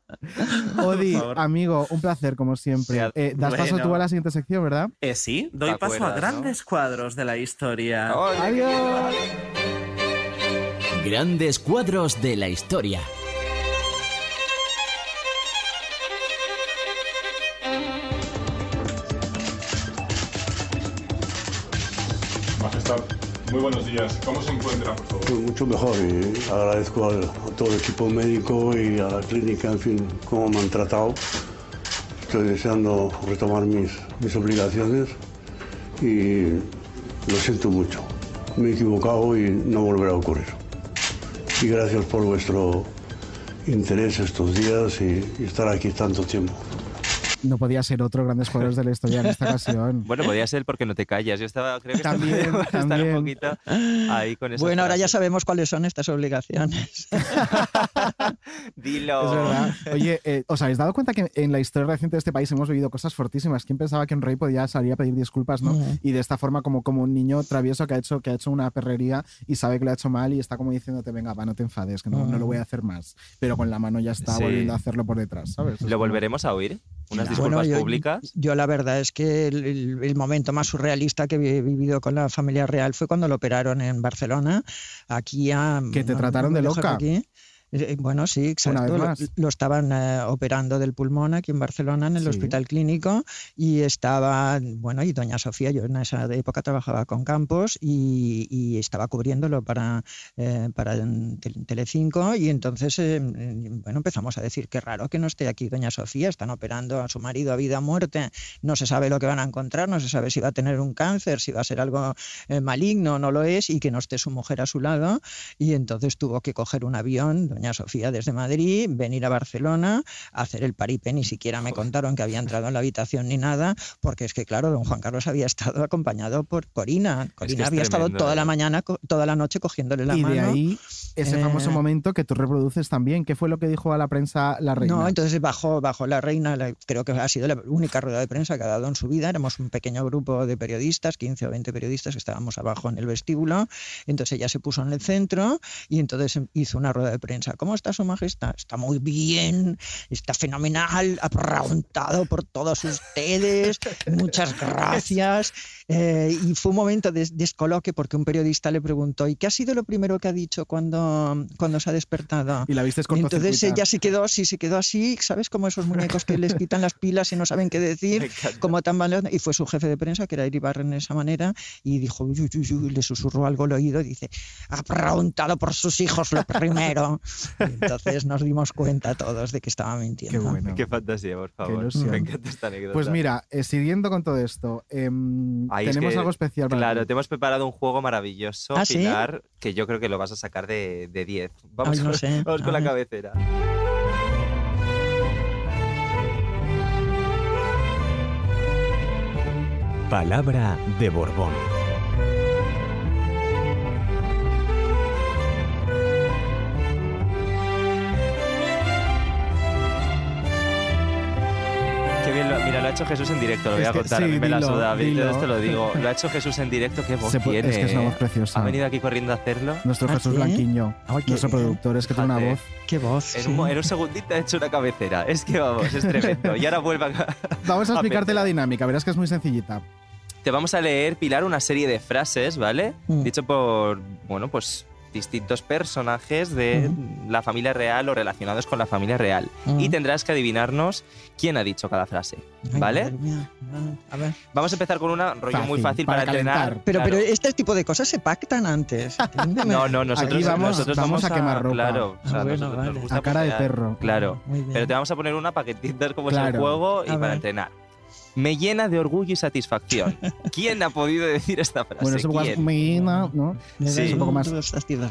Odi, amigo, un placer, como siempre. Sí, Eh, das paso tú a la siguiente sección, ¿verdad? Eh, sí, doy ¿Te paso a grandes cuadros de la historia. Adiós. Grandes cuadros de la historia. Muy buenos días. ¿Cómo se encuentra, por favor? Pues mucho mejor y agradezco a todo el equipo médico y a la clínica, en fin, cómo me han tratado. Estoy deseando retomar mis, mis obligaciones y lo siento mucho. Me he equivocado y no volverá a ocurrir. Y gracias por vuestro interés estos días y estar aquí tanto tiempo. No podía ser otro grandes cuadros de la historia en esta ocasión. Bueno, podía ser porque no te callas. Yo estaba, creo que También, estar también. un poquito ahí con eso. Bueno, ahora ya sabemos cuáles son estas obligaciones. Dilo. Es verdad. Oye, eh, ¿os habéis dado cuenta que en la historia reciente de este país hemos vivido cosas fortísimas? ¿Quién pensaba que un rey podía salir a pedir disculpas, no? Y de esta forma, como, como un niño travieso que ha, hecho, que ha hecho una perrería y sabe que lo ha hecho mal y está como diciéndote, venga, va, no te enfades, que no, no lo voy a hacer más. Pero con la mano ya está Sí. volviendo a hacerlo por detrás, ¿sabes? Es ¿Lo como- volveremos a oír? ¿Unas Bueno, disculpas yo- públicas? Yo la verdad es que el, el- el momento más surrealista que he vivido con la familia real fue cuando lo operaron en Barcelona. Aquí a... Que te no- trataron no de loca. aquí. Eh, Bueno, sí, exacto. Lo-. Lo, estaban eh, operando del pulmón aquí en Barcelona, en el Sí. hospital clínico, y estaba, bueno, y doña Sofía, yo en esa época trabajaba con Campos y, y estaba cubriéndolo para, eh, para Telecinco, y entonces, eh, eh, bueno, empezamos a decir, qué raro que no esté aquí doña Sofía, están operando a su marido a vida o muerte, no se sabe lo que van a encontrar, no se sabe si va a tener un cáncer, si va a ser algo eh, maligno, no lo es, y que no esté su mujer a su lado, y entonces tuvo que coger un avión, doña Sofía, desde Madrid, venir a Barcelona, hacer el paripé, ni siquiera me contaron que había entrado en la habitación ni nada, porque es que, claro, don Juan Carlos había estado acompañado por Corina. Corina es había estado tremendo, toda la mañana, co- toda la noche cogiéndole la y mano. de ahí ese Eh, famoso momento que tú reproduces también. ¿Qué fue lo que dijo a la prensa la reina? No, entonces bajó, bajó la reina, la- creo que ha sido la única rueda de prensa que ha dado en su vida. Éramos un pequeño grupo de periodistas, 15 o 20 periodistas que estábamos abajo en el vestíbulo. Entonces ella se puso en el centro y entonces hizo una rueda de prensa. ¿Cómo está su majestad? Está muy bien, está fenomenal, ha preguntado por todos ustedes, muchas gracias. Eh, y fue un momento de descoloque porque un periodista le preguntó, ¿y qué ha sido lo primero que ha dicho cuando, cuando se ha despertado? Y la viste Y entonces ella se quedó así, se quedó así, ¿sabes? Como esos muñecos que les quitan las pilas y no saben qué decir, como tan mal. Y fue su jefe de prensa, que era Iribarren de esa manera, y dijo, uy, uy, uy, le susurró algo al oído y dice, ha preguntado por sus hijos lo primero. Y entonces nos dimos cuenta todos de que estaba mintiendo. Qué bueno. Qué fantasía, por favor. Me encanta esta anécdota. Pues mira, eh, siguiendo con todo esto, em, Ay, es tenemos que, algo especial para Claro, ti. te hemos preparado un juego maravilloso, ¿Ah, sí? Que yo creo que lo vas a sacar de, de 10. Vamos, Ay, no con- sé. vamos A con la cabecera. Palabra de Borbón. Qué bien, lo, mira, lo ha hecho Jesús en directo, lo voy Es a que- contar. a sí, mí me la suda, dilo. te lo digo. Lo ha hecho Jesús en directo, qué voz tiene. es que es una voz preciosa. Ha venido aquí corriendo a hacerlo. Nuestro ¿Ah, Jesús sí? Blanquiño, Ay, qué nuestro bien. productor, es que tiene una voz. Qué voz. En, sí. un, mo- en un segundito ha hecho una cabecera. Es que vamos, es tremendo. Y ahora vuelvan a. Vamos a a explicarte la dinámica, verás que es muy sencillita. Te vamos a leer, Pilar, una serie de frases, ¿vale? Mm. Dicho por, bueno, pues distintos personajes de la familia real o relacionados con la familia real. Mm. Y tendrás que adivinarnos quién ha dicho cada frase, ¿vale? madre mía. A ver. Vamos a empezar con una rollo Fácil, muy fácil para para, entrenar. Pero, Claro. pero este tipo de cosas se pactan antes. No, no, nosotros, Aquí vamos- nosotros vamos vamos, a quemar ropa. Claro, o sea, Ah, bueno, vale. gusta A cara de perro. Claro. Pero te vamos a poner una para que entiendas cómo es el juego y A para ver. entrenar. Me llena de orgullo y satisfacción. ¿Quién ha podido decir esta frase? Bueno, es un poco más ¿Quién? mina, ¿no? Me Sí. un poco más-.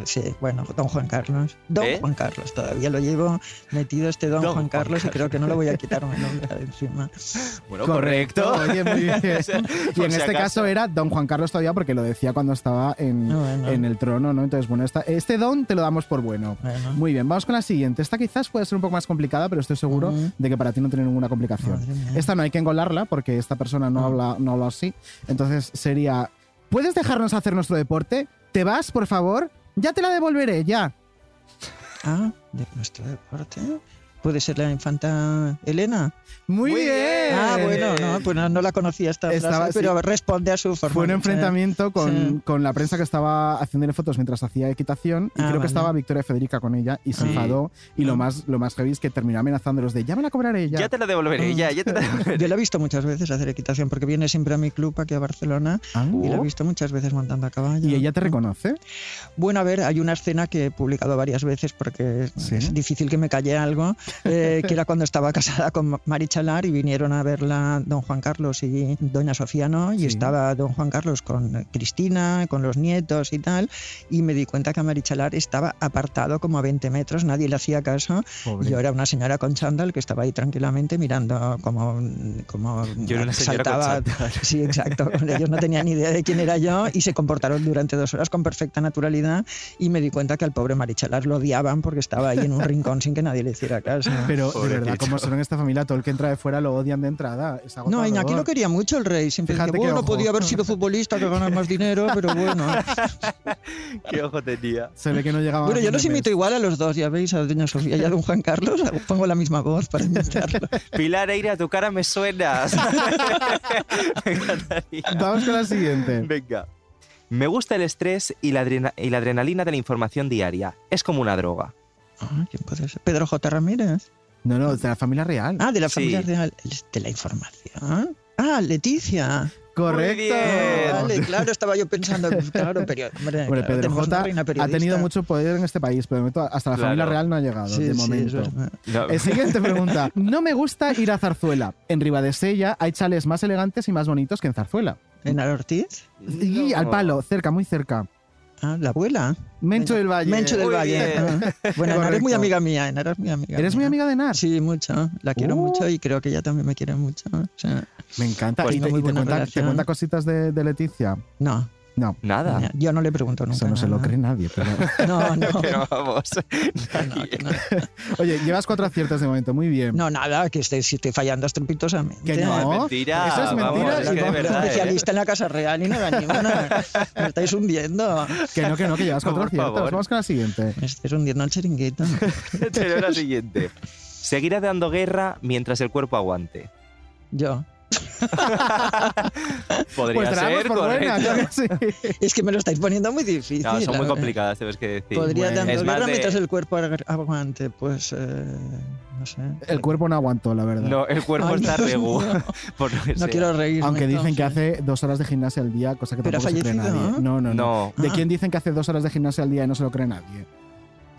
Sí, bueno, don Juan Carlos. Don ¿Eh? Juan Carlos, todavía lo llevo metido este don, Don Juan Juan Carlos y creo que no lo voy a quitarme el nombre de encima. Bueno, Correcto, correcto. oye, muy bien. Y en si este acaso. caso era Don Juan Carlos todavía porque lo decía cuando estaba en, Ah, bueno. en el trono, ¿no? Entonces, bueno, esta- este don te lo damos por bueno. Bueno. Muy bien, vamos con la siguiente. Esta quizás puede ser un poco más complicada, pero estoy seguro Ujú. de que para ti no tiene ninguna complicación. Esta no hay que engolarla porque esta persona no, habla, no habla así. Entonces sería, ¿puedes dejarnos hacer nuestro deporte? ¿Te vas, por favor? Ya te la devolveré, ya. Ah, de nuestro deporte. ¿Puede ser la infanta Elena? Muy, Muy bien. bien. Ah, bueno, no, pues no, no la conocía esta Estaba- frase, pero responde a su forma. Fue un enfrentamiento con, Sí. con la prensa que estaba haciéndole fotos mientras hacía equitación y Ah, creo que estaba Victoria Federica con ella y se Sí. enfadó y Ah. lo más, lo más heavy es que terminó amenazándolos de ya me la cobraré ya. Ya te la devolveré, ya, ya te la devolveré. Yo la he visto muchas veces hacer equitación porque viene siempre a mi club aquí a Barcelona Ah. y la he visto muchas veces montando a caballo. ¿Y ella te reconoce? Bueno, a ver, hay una escena que he publicado varias veces porque es difícil que me calle algo, eh, que era cuando estaba casada con Mari Chalar y vinieron a verla don Juan Carlos y doña Sofía, ¿no? Y Sí. estaba don Juan Carlos con Cristina, con los nietos y tal, y me di cuenta que Mari Chalar estaba apartado como a 20 metros, nadie le hacía caso. Pobre. Yo era una señora con chándal que estaba ahí tranquilamente mirando como, como Yo era una con saltaba. chándal. Sí, exacto. Ellos no tenían ni idea de quién era yo y se comportaron durante dos horas con perfecta naturalidad y me di cuenta que al pobre Marichalar lo odiaban porque estaba ahí en un rincón sin que nadie le hiciera caso. Pero de Pobrecito. verdad, como son en esta familia, todo el que entra de fuera lo odian de entrada. Es No. Iñaki lo quería mucho el rey. Siempre Fíjate decía, bueno, podía haber sido futbolista que ganar más dinero, pero bueno. Qué ojo tenía. Se ve que no llegaba Bueno, yo los imito igual a los dos, ya veis, a doña Sofía y a don Juan Carlos. Pongo la misma voz para imitarlo. Pilar Eire, a tu cara me suenas. me encantaría. Vamos con la siguiente. Venga. Me gusta el estrés y la, adrena- y la adrenalina de la información diaria. Es como una droga. Ah, ¿Quién puede ser? Pedro J. Ramírez. No, no, de la familia real. Ah, de la Sí. familia real. De la información. Ah, Leticia. Correcto. Vale, claro, estaba yo pensando, claro, pero, hombre, Hombre, claro, Pedro J ha tenido mucho poder en este país, pero de momento hasta la Claro. familia real no ha llegado, Sí, de sí, momento. No. Eh, siguiente pregunta. No me gusta ir a Zarzuela. En Ribadesella hay chales más elegantes y más bonitos que en Zarzuela. ¿En Ortiz? Y al palo, cerca, muy cerca. Ah, la abuela. Mencho del Valle. Mencho del Muy Valle. ah. Bueno, Enar es muy amiga mía. Enar es muy amiga ¿Eres muy amiga de Nar? Sí, mucho. La quiero Uh. mucho y creo que ella también me quiere mucho. O sea, Me encanta. Pues ¿Y te, muy y te buena cuenta, te relación. cuenta cositas de, de Leticia? no, No. Nada. yo no le pregunto nunca. Eso no se lo cree nadie. Pero... No, no. Pero vamos. no, no. Oye, llevas cuatro aciertos de momento. Muy bien. No, nada, que estoy, si estoy fallando estrepitosamente. Que no. Es mentira. Eso es vamos, mentira. es y que de vamos, verdad, ¿eh? especialista en la Casa Real y nada, ni una. Me estáis hundiendo. Que no, que no, que llevas No, cuatro aciertos. favor. Vamos con la siguiente. Me estáis hundiendo el chiringuito. Pero la siguiente. Seguirá dando guerra mientras el cuerpo aguante. Yo. Podría Pues ser, por buena, claro que sí. Es que me lo estáis poniendo muy difícil. No, son muy la- complicadas, tienes que decir. Podría Bueno. dando Es más guerra de- mientras el cuerpo ag- aguante, pues eh, no sé. El cuerpo no aguantó, la verdad. No, el cuerpo Ay, está regu. mío. Por lo que No sea. quiero reírme. Aunque dicen que hace dos horas de gimnasia al día, cosa que ¿Pero ha tampoco se cree nadie. No, no, no. No. ¿De Ah. quién dicen que hace dos horas de gimnasia al día y no se lo cree nadie?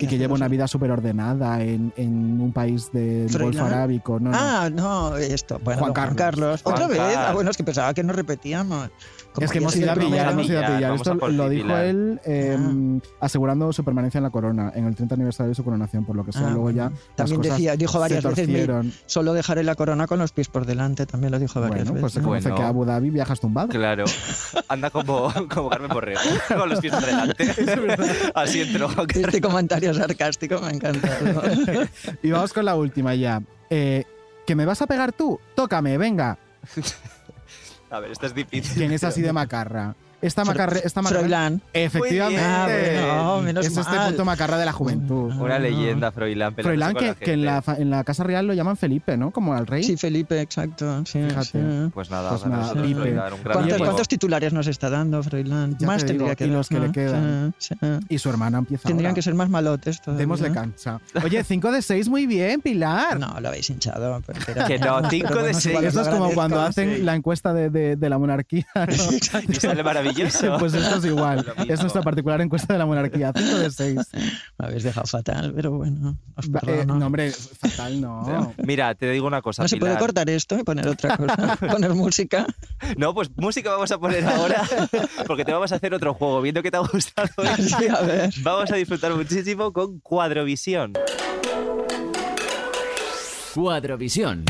Y ¿Y que lleva una vida súper ordenada en, en un país del. Golfo Arábico. No, no. Ah, no, esto. Bueno, Juan Juan Carlos. Carlos. ¿Otra Juan vez? Ah, bueno, es que pensaba que no repetíamos. Como Es que hemos ido a pillar, hemos ido a Pillar, Esto lo dijo él eh, asegurando su permanencia en la corona, en el 30 aniversario de su coronación, por lo que sea. Ah, Luego ya las También cosas decía, dijo varias se veces, me-. Solo dejaré la corona con los pies por delante, también lo dijo varias Bueno, pues se veces. conoce Bueno. que a Abu Dhabi viajas tumbado. Claro. Anda como, como Carmen Borrego, con los pies por delante. Así entró. Este comentario sarcástico me ha encantado. Y vamos con la última ya. Eh, ¿Que me vas a pegar tú? Tócame, venga. A ver, esto es difícil. ¿Quién es así de macarra? Esta macarra. Esta macarra Froilán. Efectivamente. Ah, bueno, menos es este mal. punto macarra de la juventud. Una leyenda, Froilán. Froilán, que, la que en, la, en la Casa Real lo llaman Felipe, ¿no? Como al rey. Sí, Felipe, exacto. Sí, Fíjate. sí. Pues nada, Pues nada, gran ¿Cuántos, cuántos titulares nos está dando Froilán? Ya más te digo, tendría que y los que le dar, ¿no? quedan. Sí, sí. Y su hermana empieza Tendrían ahora. que ser más malotes todavía. Démosle cansa. Oye, 5 de 6, muy bien, Pilar. No, lo habéis hinchado. Que no, Pero cinco bueno, de es seis. igual, os Eso lo es como cuando hacen la encuesta de, la monarquía. Y sale maravilloso. Pues esto es igual. Es nuestra particular encuesta de la monarquía. 5 de 6. Me habéis dejado fatal, pero bueno, os Eh, no, hombre, fatal no. Mira, te digo una cosa, ¿No se puede Pilar. cortar esto y poner otra cosa? poner música. No, pues música vamos a poner ahora, porque te vamos a hacer otro juego. Viendo que te ha gustado, Sí, a ver. vamos a disfrutar muchísimo con Cuadrovisión. Cuadrovisión.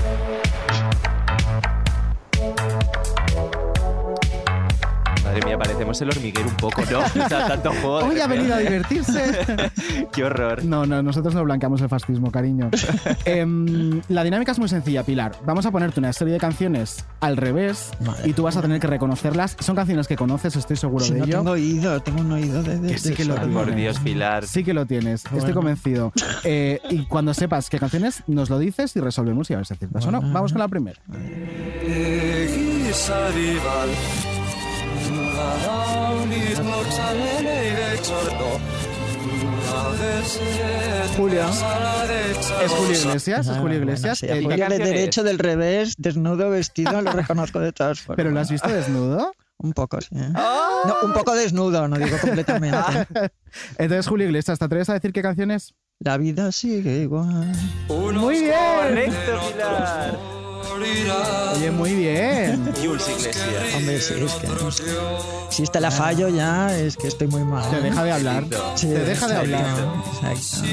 Madre mía, parecemos el hormiguero un poco, ¿no? O sea, tanto juego. Hoy ha venido a divertirse. Qué horror. No, no, nosotros no blanqueamos el fascismo, cariño. Em, la dinámica es muy sencilla, Pilar. Vamos a ponerte una serie de canciones al revés Madre y tú vas a tener que reconocerlas. Son canciones que conoces, estoy seguro Si de no ello. tengo oído, tengo un oído de, de Que sí de que lo sordo. tengo. Por Dios, Pilar. Sí que lo tienes, estoy Bueno. convencido. Eh, y cuando sepas qué canciones, nos lo dices y resolvemos y a ver si aciertas o no. Bueno. Vamos con la primera. Julio. Es Julio Iglesias, es Ah, Julio bueno, Iglesias. sí, Eh, Julio ¿qué de canción derecho, es? del revés, desnudo, vestido, lo reconozco de todas formas. ¿Pero lo has visto desnudo? Un poco, sí. No, un poco desnudo, no digo completamente. Entonces, Julio Iglesias, ¿te atreves a decir qué canciones? La vida sigue igual. Muy bien. Correcto, Pilar. Oye, muy bien. Jules Iglesias. Hombre, sí, es que. Si esta la fallo ya, es que estoy muy mal. Te deja de hablar. Sí, Te deja de hablar. Exacto.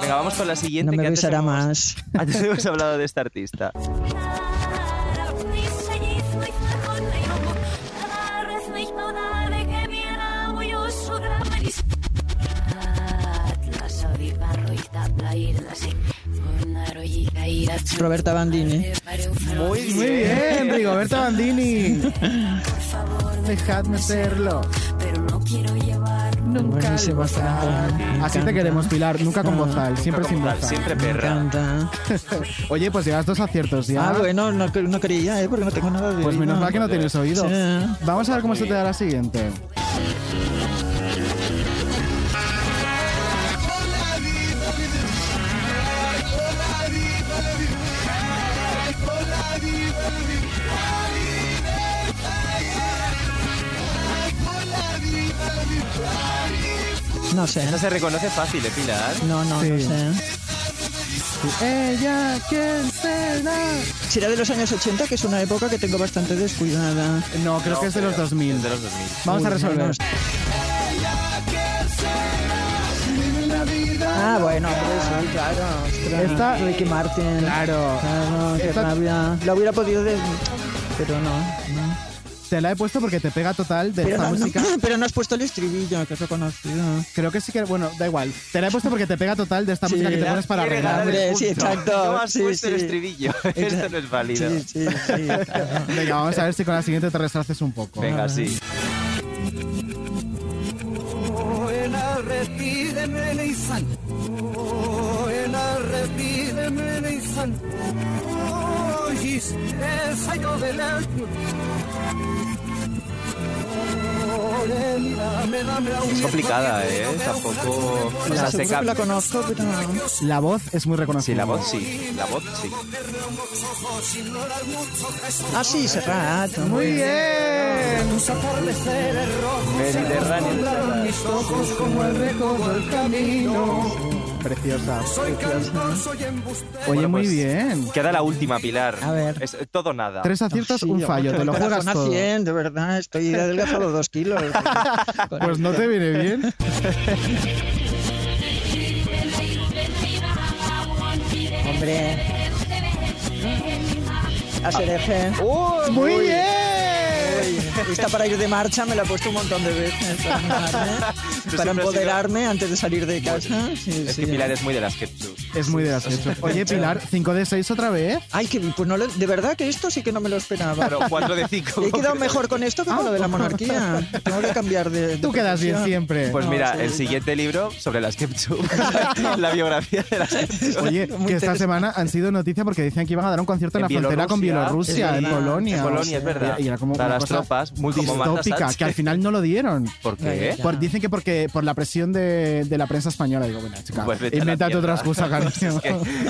Venga, vamos con la siguiente. No me que antes besará hemos- más. Antes hemos hablado de esta artista. Roberta Bandini. Muy Muy bien, Rigoberta Bandini. Dejadme serlo. Nunca Buenísimo, al bozal. Así te queremos, Pilar. Nunca con bozal, siempre Nunca sin bozal. Siempre Me perra. encanta. Oye, pues llevas dos aciertos ya. Ah, bueno, no, no creía, ¿eh? Porque no tengo nada de Pues menos mal que no tienes oído. Sí. Vamos a ver cómo se te da la siguiente. No sé. Esa se reconoce fácil, ¿eh, Pilar? No, no, no sé. Ella, ¿quién será? ¿Será de los años 80, que es una época que tengo bastante descuidada? No, creo que es de los 2000. de los 2000. Vamos a Uy, resolver. menos. Ah, bueno, hombre, sí, claro. Ostras, Esta- Ricky Martin. Claro. Claro, qué Esta- rabia. La hubiera podido... de- Pero no, no. Te la he puesto porque te pega total de Pero esta no, música. pero no has puesto el estribillo, que es reconocido. Creo que sí que, bueno, da igual. Te la he puesto porque te pega total de esta Sí, música que te pones para arreglar. el sí, exacto. No has Sí, puesto el sí. estribillo. Esto no es válido. Sí, sí, sí. claro. Venga, vamos a ver si con la siguiente te resarces un poco. Venga, sí. Es complicada, ¿eh? Tampoco... O sea, La se la conozco, pero no. La voz es muy reconocida. Sí, la voz sí. La voz sí. Ah, sí, Serrat. Muy bien. Mediterráneo. Mis ojos como el recodo del camino. Preciosa. Oye, muy pues, bien. Queda la última, Pilar. A ver. Es eh, todo nada. Tres aciertos, un fallo. Te lo juegas todo. 100, de verdad, estoy adelgazado dos kilos. Pues no te viene bien. Hombre. A Sereje. Muy Uy. bien. Esta para ir de marcha me la he puesto un montón de veces para, animarme, empoderarme antes de salir de casa. Sí, Es sí. que Pilar es muy de las ketchup. Es muy de las hechos. Oye, Pilar, 5 de 6 otra vez. Ay, que pues no de verdad que esto sí que no me lo esperaba. Claro, 4 de 5. He quedado mejor con esto que con lo de la monarquía. Tengo que cambiar de. de Tú quedas bien siempre. Pues No, mira, sí, el no. siguiente libro sobre las ketchup. la biografía de las ketchup. Oye, Muy que esta semana han sido noticia porque decían que iban a dar un concierto en, En la frontera con Bielorrusia. En Polonia. En Polonia, es verdad. Y, y era como Para las cosa muy distópica, que al final no lo dieron. ¿Por qué? Por- dicen que porque por la presión de, de la prensa española. Digo, bueno, chica, Pues invéntate otra excusa, cariño. Es que-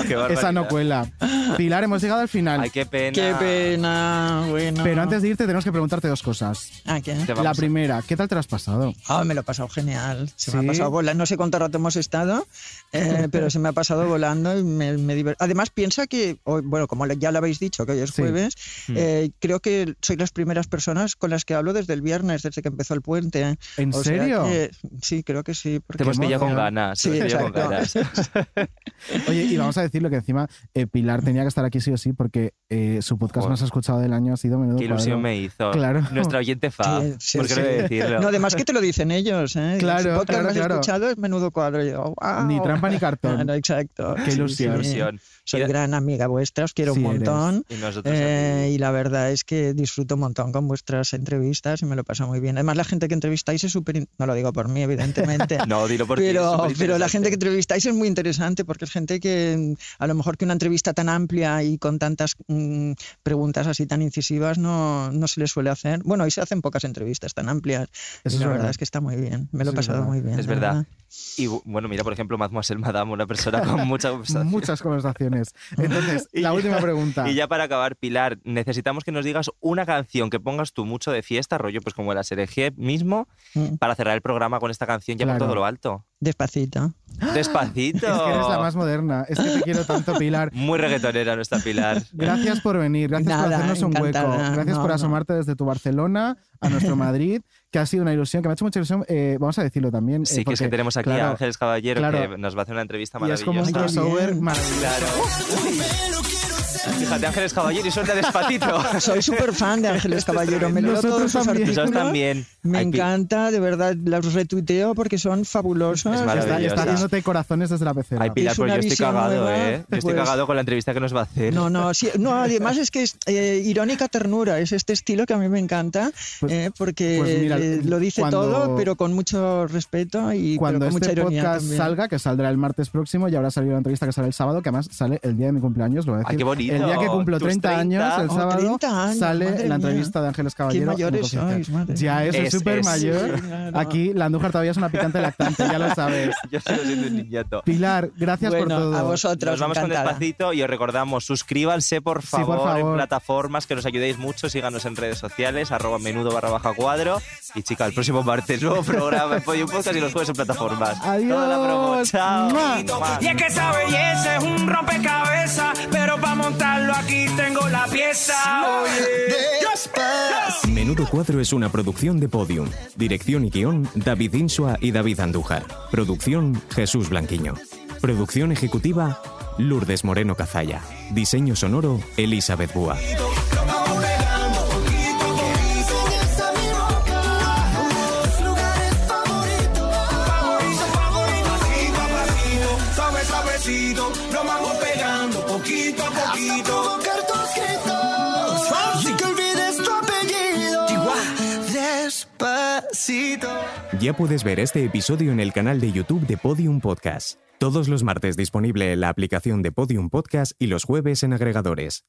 qué barbaridad. Esa no cuela. Pilar, hemos llegado al final. Ay, qué pena. Qué pena, bueno. Pero antes de irte tenemos que preguntarte dos cosas. Ah, ¿qué? La primera, ¿qué tal te lo has pasado? Ah, me lo he pasado genial. Se me ha pasado volando. No sé cuánto rato hemos estado, eh, pero se me ha pasado volando y me, me Además, piensa que, hoy- bueno, como ya lo habéis dicho, que hoy es Sí. jueves, Mm. eh, creo que sois las primeras personas con las que hablo desde el viernes, desde que empezó el puente. ¿En O sea serio? que- sí, creo que sí. porque Te hemos pillado con ganas. Sí, con ganas. Oye, y vamos a decirlo que encima eh, Pilar tenía que estar aquí sí o sí porque eh, su podcast Joder. más escuchado del año ha sido Menudo Qué ilusión Cuadro. me hizo. Claro. Nuestra oyente fa. Sí, sí, ¿Por qué sí. no decirlo? Además que te lo dicen ellos, ¿eh? Claro, Su podcast claro, más claro. escuchado es Menudo Cuadro. Ni trampa ni cartón. Claro, exacto. Qué ilusión. sí. Ilusión. Soy gran amiga vuestra, os quiero Sí un montón. Y nosotros Eh, y la verdad es que disfruto un montón con vuestras entrevistas y me lo paso muy bien. Además, la gente que entrevistáis es súper. No lo digo por mí, evidentemente. No, dilo por ti, es pero, pero la gente que entrevistáis es muy interesante porque es gente que mm, a lo mejor que una entrevista tan amplia y con tantas mm, preguntas así tan incisivas no, no se le suele hacer. Bueno, hoy se hacen pocas entrevistas tan amplias. Eso y es la verdad verdad. es que está muy bien. Me lo he pasado verdad. muy bien. Es la verdad. Y bu- bueno, mira, por ejemplo, Mademoiselle Madame, una persona con mucha conversación. Muchas conversaciones. Entonces, Y la ya- última pregunta. Y ya para acabar, Pilar, necesitamos que nos digas una canción que pongas tú mucho de fiesta, rollo, pues como la Serejé mismo, Mm. para cerrar el programa con esta canción ya Claro. por todo lo alto. Despacito. Despacito. Es que eres la más moderna. Es que te quiero tanto, Pilar. Muy reggaetonera nuestra Pilar. Gracias por venir, gracias por Nada, hacernos un hueco, gracias No, por no. asomarte desde tu Barcelona a nuestro Madrid, que ha sido una ilusión, que me ha hecho mucha ilusión. eh, vamos a decirlo también. eh, Sí, que es que porque, tenemos aquí claro, a Ángeles Caballero claro. que nos va a hacer una entrevista Y es como maravillosa. un crossover bien. maravilloso. Claro. Fíjate, Ángeles Caballero y suelta despacito. Soy súper fan de Ángeles Caballero. Me leo todos sus artículos. También. Me Ay, encanta, de verdad, los retuiteo porque son fabulosos. Es Está, está haciéndote corazones desde la pecera. Ay, Pilar, Es pues yo estoy cagado, nueva, ¿eh? Yo estoy pues- cagado con la entrevista que nos va a hacer. No, no, sí, no, además es que es eh, irónica ternura, es este estilo que a mí me encanta, Pues- eh, porque pues mira, eh, lo dice cuando- todo, pero con mucho respeto y pero Cuando con mucha este ironía podcast también. salga, que saldrá el martes próximo, y habrá salido la entrevista que sale el sábado, que además sale el día de mi cumpleaños, lo voy a Ay, qué bonito. El día que cumplo Tus 30, años, el Oh, sábado, 30 años, sale la mía. entrevista de Ángeles Caballero. mayores Confidencial. sois, madre ya mía. eso es súper mayor. Sí, claro. Aquí la Andújar todavía es una picante lactante, ya lo sabes. Yo sigo siendo un niñato. Pilar, gracias Bueno, por todo. a vosotros, Nos vamos con encantada. despacito y os recordamos, suscríbanse por Sí, favor, por favor. en plataformas que nos ayudéis mucho, síganos en redes sociales, arroba menudo barra baja cuadro. Y chica, el próximo martes nuevo programa en Podium Podcast y los jueves en plataformas. Adiós. Toda la promo, chao. Y es que esa belleza es un rompecabezas, pero para montarlo aquí tengo la pieza. Oye. Menudo Cuadro es una producción de Podium. Dirección y guion, David Insua y David Andújar. Producción, Jesús Blanquiño. Producción ejecutiva, Lourdes Moreno Cazalla. Diseño sonoro, Elizabeth Búa. Ya puedes ver este episodio en el canal de YouTube de Podium Podcast. Todos los martes disponible en la aplicación de Podium Podcast y los jueves en agregadores.